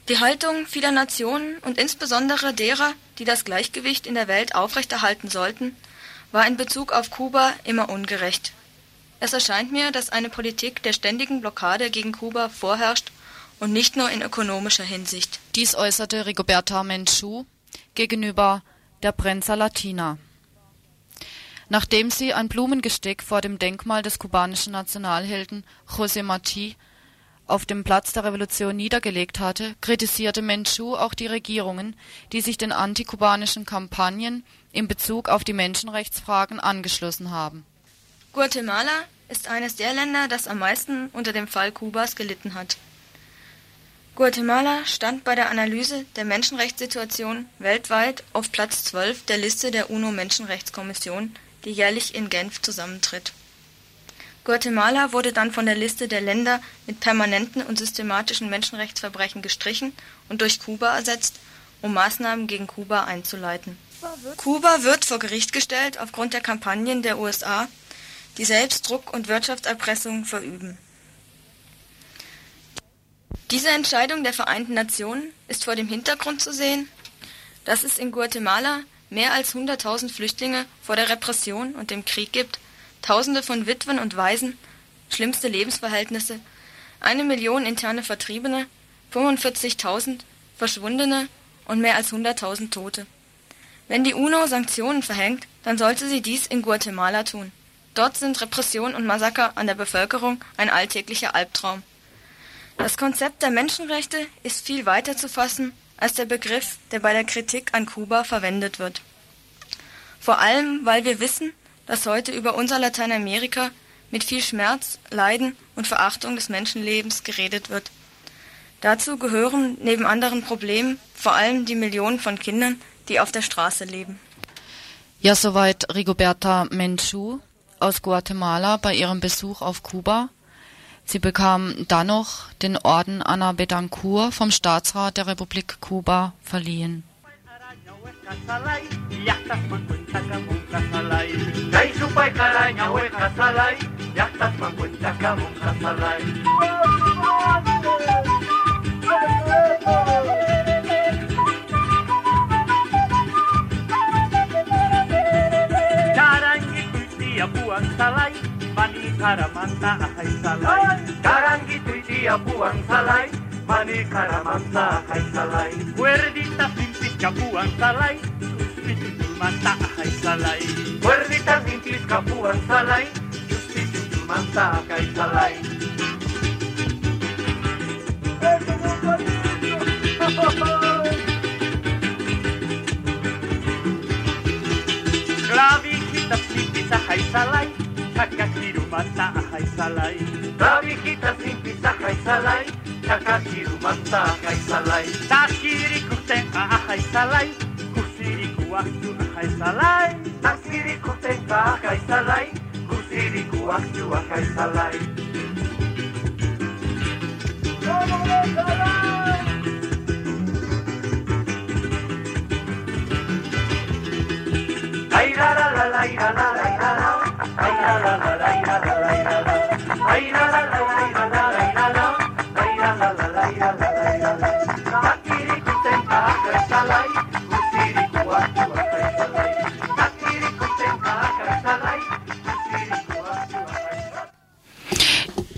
Die Haltung vieler Nationen und insbesondere derer, die das Gleichgewicht in der Welt aufrechterhalten sollten, war in Bezug auf Kuba immer ungerecht. Es erscheint mir, dass eine Politik der ständigen Blockade gegen Kuba vorherrscht und nicht nur in ökonomischer Hinsicht. Dies äußerte Rigoberta Menchú gegenüber der Prensa Latina. Nachdem sie ein Blumengestick vor dem Denkmal des kubanischen Nationalhelden José Martí auf dem Platz der Revolution niedergelegt hatte, kritisierte Menchú auch die Regierungen, die sich den antikubanischen Kampagnen in Bezug auf die Menschenrechtsfragen angeschlossen haben. Guatemala ist eines der Länder, das am meisten unter dem Fall Kubas gelitten hat. Guatemala stand bei der Analyse der Menschenrechtssituation weltweit auf Platz 12 der Liste der UNO-Menschenrechtskommission, die jährlich in Genf zusammentritt. Guatemala wurde dann von der Liste der Länder mit permanenten und systematischen Menschenrechtsverbrechen gestrichen und durch Kuba ersetzt, um Maßnahmen gegen Kuba einzuleiten. Kuba wird vor Gericht gestellt aufgrund der Kampagnen der USA, die selbst Druck und Wirtschaftserpressung verüben. Diese Entscheidung der Vereinten Nationen ist vor dem Hintergrund zu sehen, dass es in Guatemala mehr als 100.000 Flüchtlinge vor der Repression und dem Krieg gibt, Tausende von Witwen und Waisen, schlimmste Lebensverhältnisse, eine Million interne Vertriebene, 45.000 Verschwundene und mehr als 100.000 Tote. Wenn die UNO Sanktionen verhängt, dann sollte sie dies in Guatemala tun. Dort sind Repression und Massaker an der Bevölkerung ein alltäglicher Albtraum. Das Konzept der Menschenrechte ist viel weiter zu fassen als der Begriff, der bei der Kritik an Kuba verwendet wird. Vor allem, weil wir wissen, dass heute über unser Lateinamerika mit viel Schmerz, Leiden und Verachtung des Menschenlebens geredet wird. Dazu gehören neben anderen Problemen vor allem die Millionen von Kindern, die auf der Straße leben. Ja, soweit Rigoberta Menchú aus Guatemala bei ihrem Besuch auf Kuba. Sie bekam dann noch den Orden Ana Betancourt vom Staatsrat der Republik Kuba verliehen. ay salay Karangi tuy dia buang salay Mani karamanta ay salay Puerdita simpit kapuang salay Justi manta ay salay Puerdita simpit kapuang salay Justi manta ay salay Klavi kita simpit ay salay Takakiru manta ahaizalai Klabijita zintiza haizalai. Takakiru manta ahaizalai Takiriku tenka ahaizalai Kusiriku aktu ahaizalai Takiriku tenka ahaizalai Kusiriku aktu ahaizalai Kusiriku aktu ahaizalai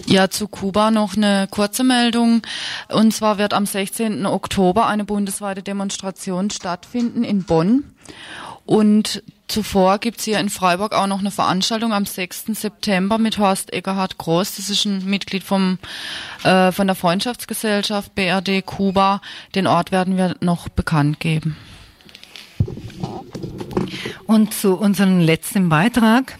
Ja, zu Kuba noch eine kurze Meldung. Und zwar wird am 16. Oktober eine bundesweite Demonstration stattfinden in Bonn. Und zuvor gibt's hier in Freiburg auch noch eine Veranstaltung am 6. September mit Horst Egerhard Groß. Das ist ein Mitglied vom, äh, von der Freundschaftsgesellschaft BRD Kuba. Den Ort werden wir noch bekannt geben. Und zu unserem letzten Beitrag,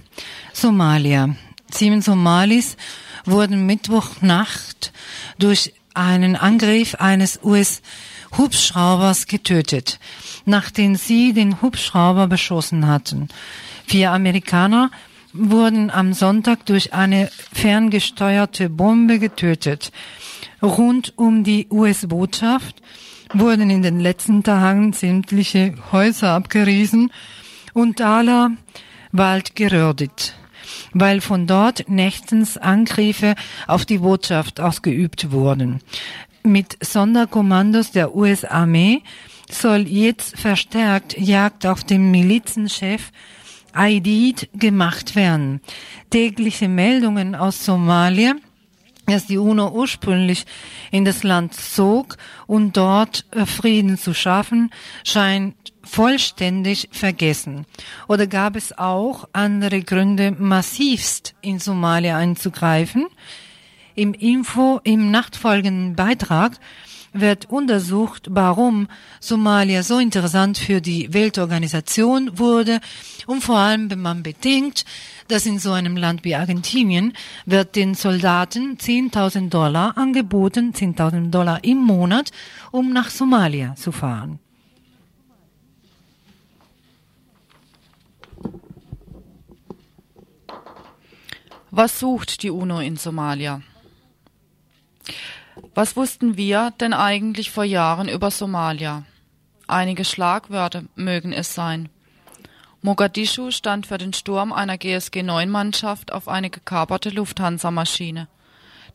Somalia. Sieben Somalis wurden Mittwochnacht durch einen Angriff eines US-Hubschraubers getötet, nachdem sie den Hubschrauber beschossen hatten. Vier Amerikaner wurden am Sonntag durch eine ferngesteuerte Bombe getötet. Rund um die US-Botschaft wurden in den letzten Tagen sämtliche Häuser abgerissen und aller Wald gerödet weil von dort nächtens Angriffe auf die Botschaft ausgeübt wurden. Mit Sonderkommandos der US-Armee soll jetzt verstärkt Jagd auf den Milizenchef Aidid gemacht werden. Tägliche Meldungen aus Somalia dass die UNO ursprünglich in das Land zog und dort äh, Frieden zu schaffen, scheint vollständig vergessen. Oder gab es auch andere Gründe, massivst in Somalia einzugreifen? Im Info, im nachfolgenden Beitrag wird untersucht, warum Somalia so interessant für die Weltorganisation wurde und vor allem, wenn man bedenkt, dass in so einem Land wie Argentinien wird den Soldaten 10.000 Dollar angeboten, 10.000 Dollar im Monat, um nach Somalia zu fahren. Was sucht die UNO in Somalia? Was wussten wir denn eigentlich vor Jahren über Somalia? Einige Schlagwörter mögen es sein. Mogadischu stand für den Sturm einer GSG-9-Mannschaft auf eine gekaperte Lufthansa-Maschine.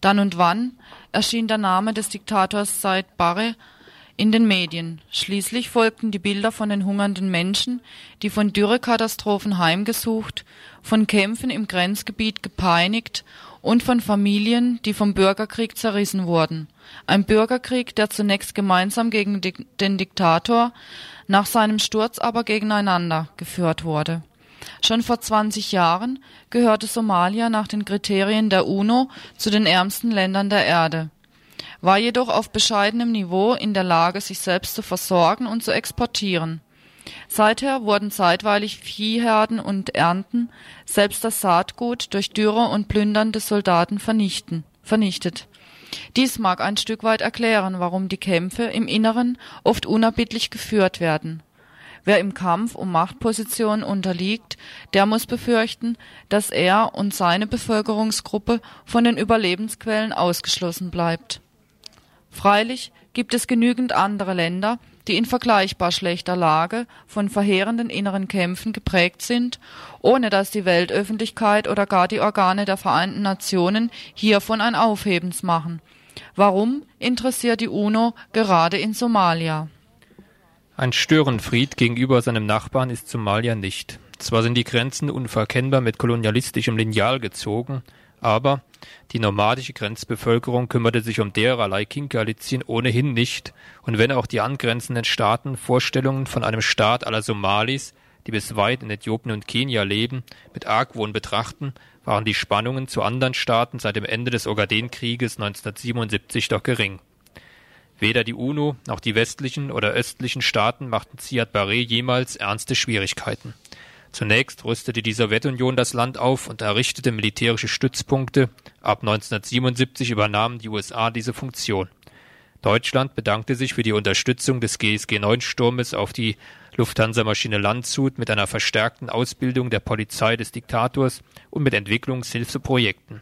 Dann und wann erschien der Name des Diktators Said Barre in den Medien. Schließlich folgten die Bilder von den hungernden Menschen, die von Dürrekatastrophen heimgesucht, von Kämpfen im Grenzgebiet gepeinigt und von Familien, die vom Bürgerkrieg zerrissen wurden. Ein Bürgerkrieg, der zunächst gemeinsam gegen den Diktator, nach seinem Sturz aber gegeneinander geführt wurde. Schon vor 20 Jahren gehörte Somalia nach den Kriterien der UNO zu den ärmsten Ländern der Erde war jedoch auf bescheidenem Niveau in der Lage, sich selbst zu versorgen und zu exportieren. Seither wurden zeitweilig Viehherden und Ernten, selbst das Saatgut durch Dürre und plündernde Soldaten vernichten, vernichtet. Dies mag ein Stück weit erklären, warum die Kämpfe im Inneren oft unerbittlich geführt werden. Wer im Kampf um Machtpositionen unterliegt, der muss befürchten, dass er und seine Bevölkerungsgruppe von den Überlebensquellen ausgeschlossen bleibt. Freilich gibt es genügend andere Länder, die in vergleichbar schlechter Lage von verheerenden inneren Kämpfen geprägt sind, ohne dass die Weltöffentlichkeit oder gar die Organe der Vereinten Nationen hiervon ein Aufhebens machen. Warum interessiert die UNO gerade in Somalia? Ein Störenfried gegenüber seinem Nachbarn ist Somalia nicht. Zwar sind die Grenzen unverkennbar mit kolonialistischem Lineal gezogen, aber die nomadische Grenzbevölkerung kümmerte sich um dererlei Kinkerlitzchen ohnehin nicht, und wenn auch die angrenzenden Staaten Vorstellungen von einem Staat aller Somalis, die bis weit in Äthiopien und Kenia leben, mit Argwohn betrachten, waren die Spannungen zu anderen Staaten seit dem Ende des Ogadenkrieges 1977 doch gering. Weder die UNO noch die westlichen oder östlichen Staaten machten Ziad Barre jemals ernste Schwierigkeiten. Zunächst rüstete die Sowjetunion das Land auf und errichtete militärische Stützpunkte. Ab 1977 übernahmen die USA diese Funktion. Deutschland bedankte sich für die Unterstützung des GSG-9-Sturmes auf die Lufthansa-Maschine Landshut mit einer verstärkten Ausbildung der Polizei des Diktators und mit Entwicklungshilfeprojekten.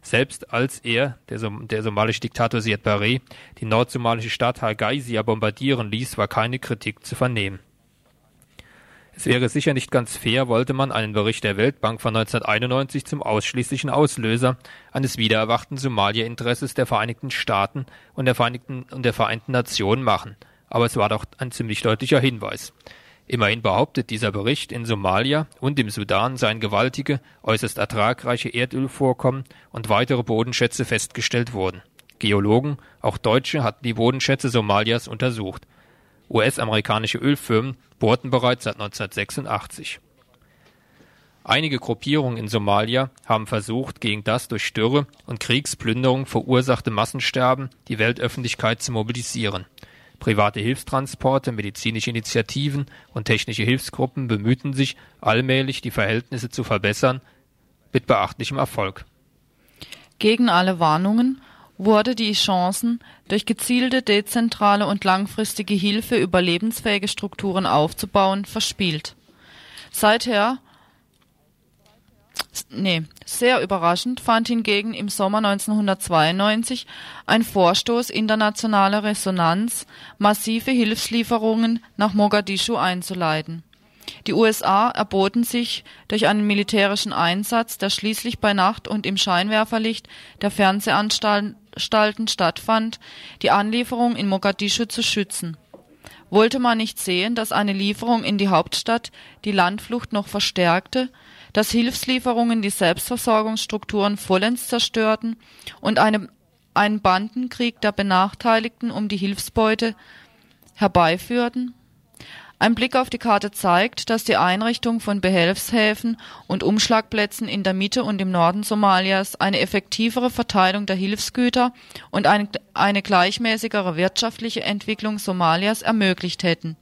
Selbst als er, der, Som der somalische Diktator Siad Barre, die nordsomalische Stadt Hargeisa bombardieren ließ, war keine Kritik zu vernehmen. Es wäre sicher nicht ganz fair, wollte man einen Bericht der Weltbank von 1991 zum ausschließlichen Auslöser eines wiedererwachten Somalia-Interesses der Vereinigten Staaten und der, Vereinigten, und der Vereinten Nationen machen. Aber es war doch ein ziemlich deutlicher Hinweis. Immerhin behauptet dieser Bericht, in Somalia und im Sudan seien gewaltige, äußerst ertragreiche Erdölvorkommen und weitere Bodenschätze festgestellt worden. Geologen, auch Deutsche, hatten die Bodenschätze Somalias untersucht. US-amerikanische Ölfirmen bohrten bereits seit 1986. Einige Gruppierungen in Somalia haben versucht, gegen das durch Stürre und Kriegsplünderung verursachte Massensterben die Weltöffentlichkeit zu mobilisieren. Private Hilfstransporte, medizinische Initiativen und technische Hilfsgruppen bemühten sich, allmählich die Verhältnisse zu verbessern, mit beachtlichem Erfolg. Gegen alle Warnungen wurde die Chancen, durch gezielte, dezentrale und langfristige Hilfe überlebensfähige Strukturen aufzubauen, verspielt. Seither nee, sehr überraschend fand hingegen im Sommer 1992 ein Vorstoß internationaler Resonanz, massive Hilfslieferungen nach Mogadischu einzuleiten. Die USA erboten sich durch einen militärischen Einsatz, der schließlich bei Nacht und im Scheinwerferlicht der Fernsehanstalten stattfand, die Anlieferung in Mogadischu zu schützen. Wollte man nicht sehen, dass eine Lieferung in die Hauptstadt die Landflucht noch verstärkte, dass Hilfslieferungen die Selbstversorgungsstrukturen vollends zerstörten und eine, einen Bandenkrieg der Benachteiligten um die Hilfsbeute herbeiführten? Ein Blick auf die Karte zeigt, dass die Einrichtung von Behelfshäfen und Umschlagplätzen in der Mitte und im Norden Somalias eine effektivere Verteilung der Hilfsgüter und eine, eine gleichmäßigere wirtschaftliche Entwicklung Somalias ermöglicht hätten.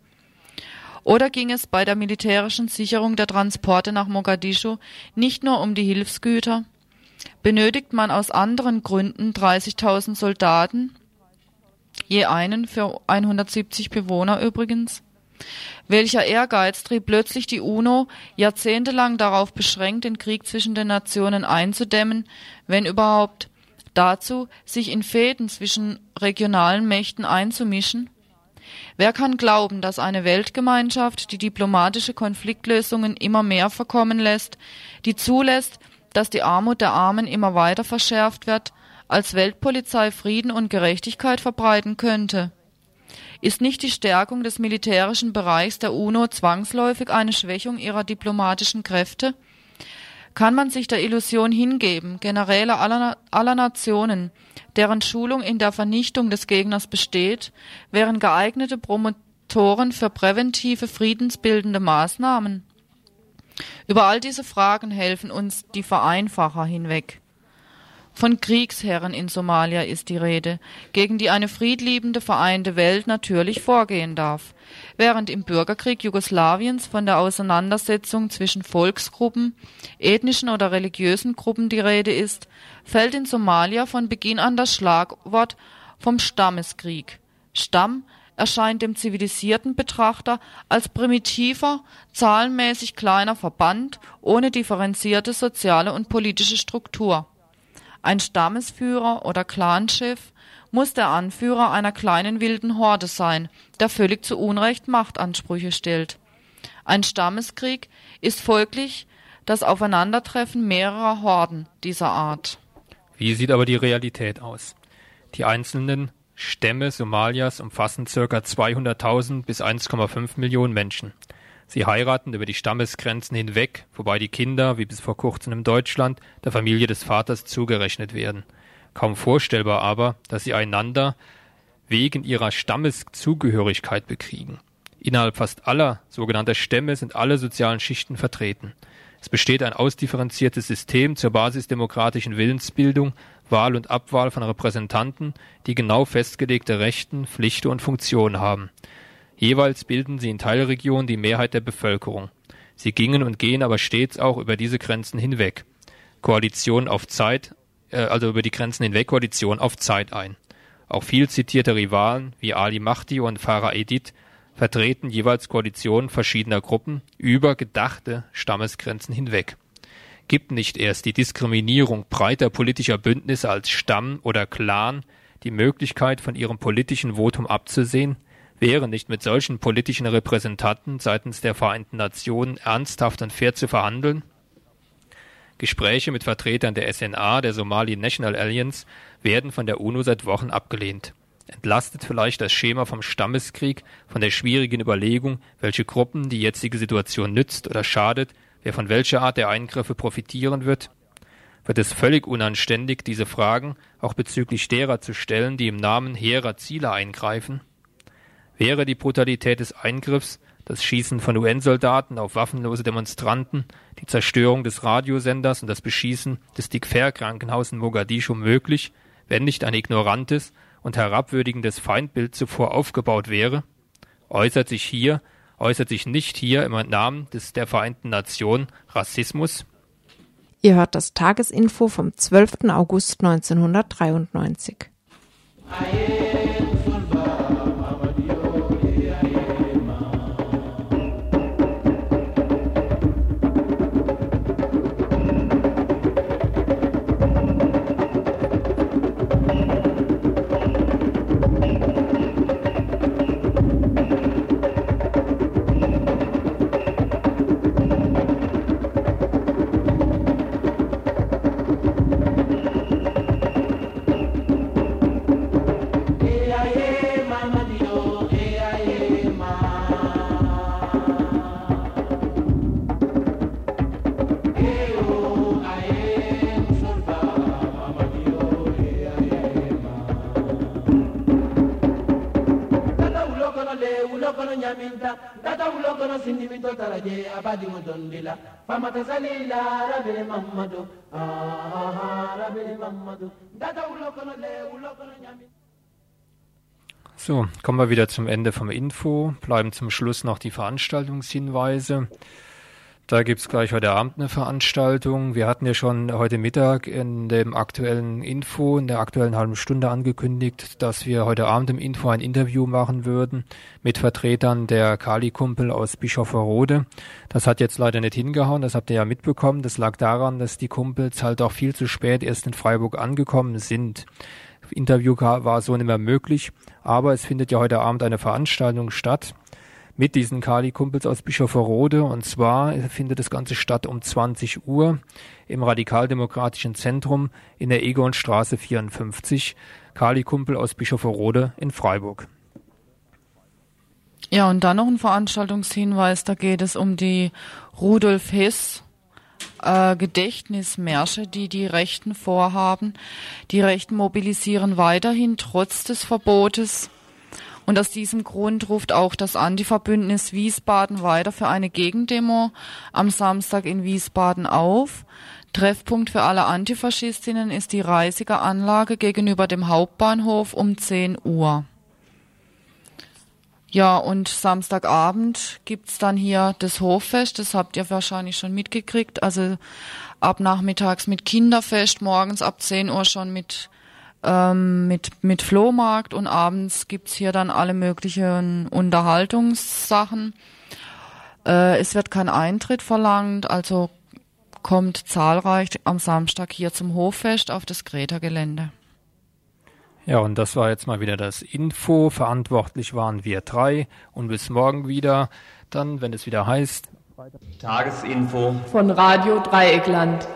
Oder ging es bei der militärischen Sicherung der Transporte nach Mogadischu nicht nur um die Hilfsgüter? Benötigt man aus anderen Gründen 30.000 Soldaten, je einen für 170 Bewohner übrigens? Welcher Ehrgeiz trieb plötzlich die UNO jahrzehntelang darauf beschränkt, den Krieg zwischen den Nationen einzudämmen, wenn überhaupt dazu, sich in Fäden zwischen regionalen Mächten einzumischen? Wer kann glauben, dass eine Weltgemeinschaft, die diplomatische Konfliktlösungen immer mehr verkommen lässt, die zulässt, dass die Armut der Armen immer weiter verschärft wird, als Weltpolizei Frieden und Gerechtigkeit verbreiten könnte? Ist nicht die Stärkung des militärischen Bereichs der UNO zwangsläufig eine Schwächung ihrer diplomatischen Kräfte? Kann man sich der Illusion hingeben, Generäle aller, aller Nationen, deren Schulung in der Vernichtung des Gegners besteht, wären geeignete Promotoren für präventive friedensbildende Maßnahmen? Über all diese Fragen helfen uns die Vereinfacher hinweg. Von Kriegsherren in Somalia ist die Rede, gegen die eine friedliebende vereinte Welt natürlich vorgehen darf. Während im Bürgerkrieg Jugoslawiens von der Auseinandersetzung zwischen Volksgruppen, ethnischen oder religiösen Gruppen die Rede ist, fällt in Somalia von Beginn an das Schlagwort vom Stammeskrieg. Stamm erscheint dem zivilisierten Betrachter als primitiver, zahlenmäßig kleiner Verband ohne differenzierte soziale und politische Struktur. Ein Stammesführer oder Clanchef muss der Anführer einer kleinen wilden Horde sein, der völlig zu Unrecht Machtansprüche stellt. Ein Stammeskrieg ist folglich das Aufeinandertreffen mehrerer Horden dieser Art. Wie sieht aber die Realität aus? Die einzelnen Stämme Somalias umfassen ca. 200.000 bis 1,5 Millionen Menschen. Sie heiraten über die Stammesgrenzen hinweg, wobei die Kinder, wie bis vor kurzem in Deutschland, der Familie des Vaters zugerechnet werden. Kaum vorstellbar aber, dass sie einander wegen ihrer Stammeszugehörigkeit bekriegen. Innerhalb fast aller sogenannter Stämme sind alle sozialen Schichten vertreten. Es besteht ein ausdifferenziertes System zur basisdemokratischen Willensbildung, Wahl und Abwahl von Repräsentanten, die genau festgelegte Rechten, Pflichten und Funktionen haben. Jeweils bilden sie in Teilregionen die Mehrheit der Bevölkerung. Sie gingen und gehen aber stets auch über diese Grenzen hinweg. Koalition auf Zeit, äh, also über die Grenzen hinweg Koalition auf Zeit ein. Auch viel zitierte Rivalen wie Ali Mahdi und Farah Edith vertreten jeweils Koalitionen verschiedener Gruppen über gedachte Stammesgrenzen hinweg. Gibt nicht erst die Diskriminierung breiter politischer Bündnisse als Stamm oder Clan die Möglichkeit, von ihrem politischen Votum abzusehen, wäre nicht mit solchen politischen Repräsentanten seitens der Vereinten Nationen ernsthaft und fair zu verhandeln? Gespräche mit Vertretern der SNA, der Somali National Alliance, werden von der UNO seit Wochen abgelehnt. entlastet vielleicht das Schema vom Stammeskrieg von der schwierigen Überlegung, welche Gruppen die jetzige Situation nützt oder schadet, wer von welcher Art der Eingriffe profitieren wird? Wird es völlig unanständig, diese Fragen auch bezüglich derer zu stellen, die im Namen hehrer Ziele eingreifen? Wäre die Brutalität des Eingriffs, das Schießen von UN-Soldaten auf waffenlose Demonstranten, die Zerstörung des Radiosenders und das Beschießen des Dick-Fair-Krankenhauses in Mogadischu möglich, wenn nicht ein ignorantes und herabwürdigendes Feindbild zuvor aufgebaut wäre? Äußert sich hier, äußert sich nicht hier im Namen des der Vereinten Nationen Rassismus? Ihr hört das Tagesinfo vom 12. August 1993. ñaminta ñaminta So, kommen wir wieder zum Ende vom Info, bleiben zum Schluss noch die Veranstaltungshinweise. Da gibt's gleich heute Abend eine Veranstaltung. Wir hatten ja schon heute Mittag in dem aktuellen Info, in der aktuellen halben Stunde angekündigt, dass wir heute Abend im Info ein Interview machen würden mit Vertretern der Kali-Kumpel aus Bischofferode. Das hat jetzt leider nicht hingehauen, das habt ihr ja mitbekommen. Das lag daran, dass die Kumpels halt auch viel zu spät erst in Freiburg angekommen sind. Interview war so nicht mehr möglich, aber es findet ja heute Abend eine Veranstaltung statt mit diesen Kali-Kumpels aus Bischofferode. Und zwar findet das Ganze statt um 20 Uhr im Radikaldemokratischen Zentrum in der Egonstraße 54. Kali-Kumpel aus Bischofferode in Freiburg. Ja, und dann noch ein Veranstaltungshinweis, da geht es um die Rudolf Hess äh, Gedächtnismärsche, die die Rechten vorhaben. Die Rechten mobilisieren weiterhin trotz des Verbotes und aus diesem Grund ruft auch das Antiverbündnis Wiesbaden weiter für eine Gegendemo am Samstag in Wiesbaden auf. Treffpunkt für alle Antifaschistinnen ist die Reisiger Anlage gegenüber dem Hauptbahnhof um 10 Uhr. Ja, und Samstagabend gibt's dann hier das Hoffest, das habt ihr wahrscheinlich schon mitgekriegt. Also ab nachmittags mit Kinderfest, morgens ab 10 Uhr schon mit ähm, mit, mit Flohmarkt und abends gibt's hier dann alle möglichen Unterhaltungssachen. Äh, es wird kein Eintritt verlangt, also kommt zahlreich am Samstag hier zum Hoffest auf das Greta-Gelände. Ja, und das war jetzt mal wieder das Info. Verantwortlich waren wir drei. Und bis morgen wieder, dann, wenn es wieder heißt. Tagesinfo von Radio Dreieckland.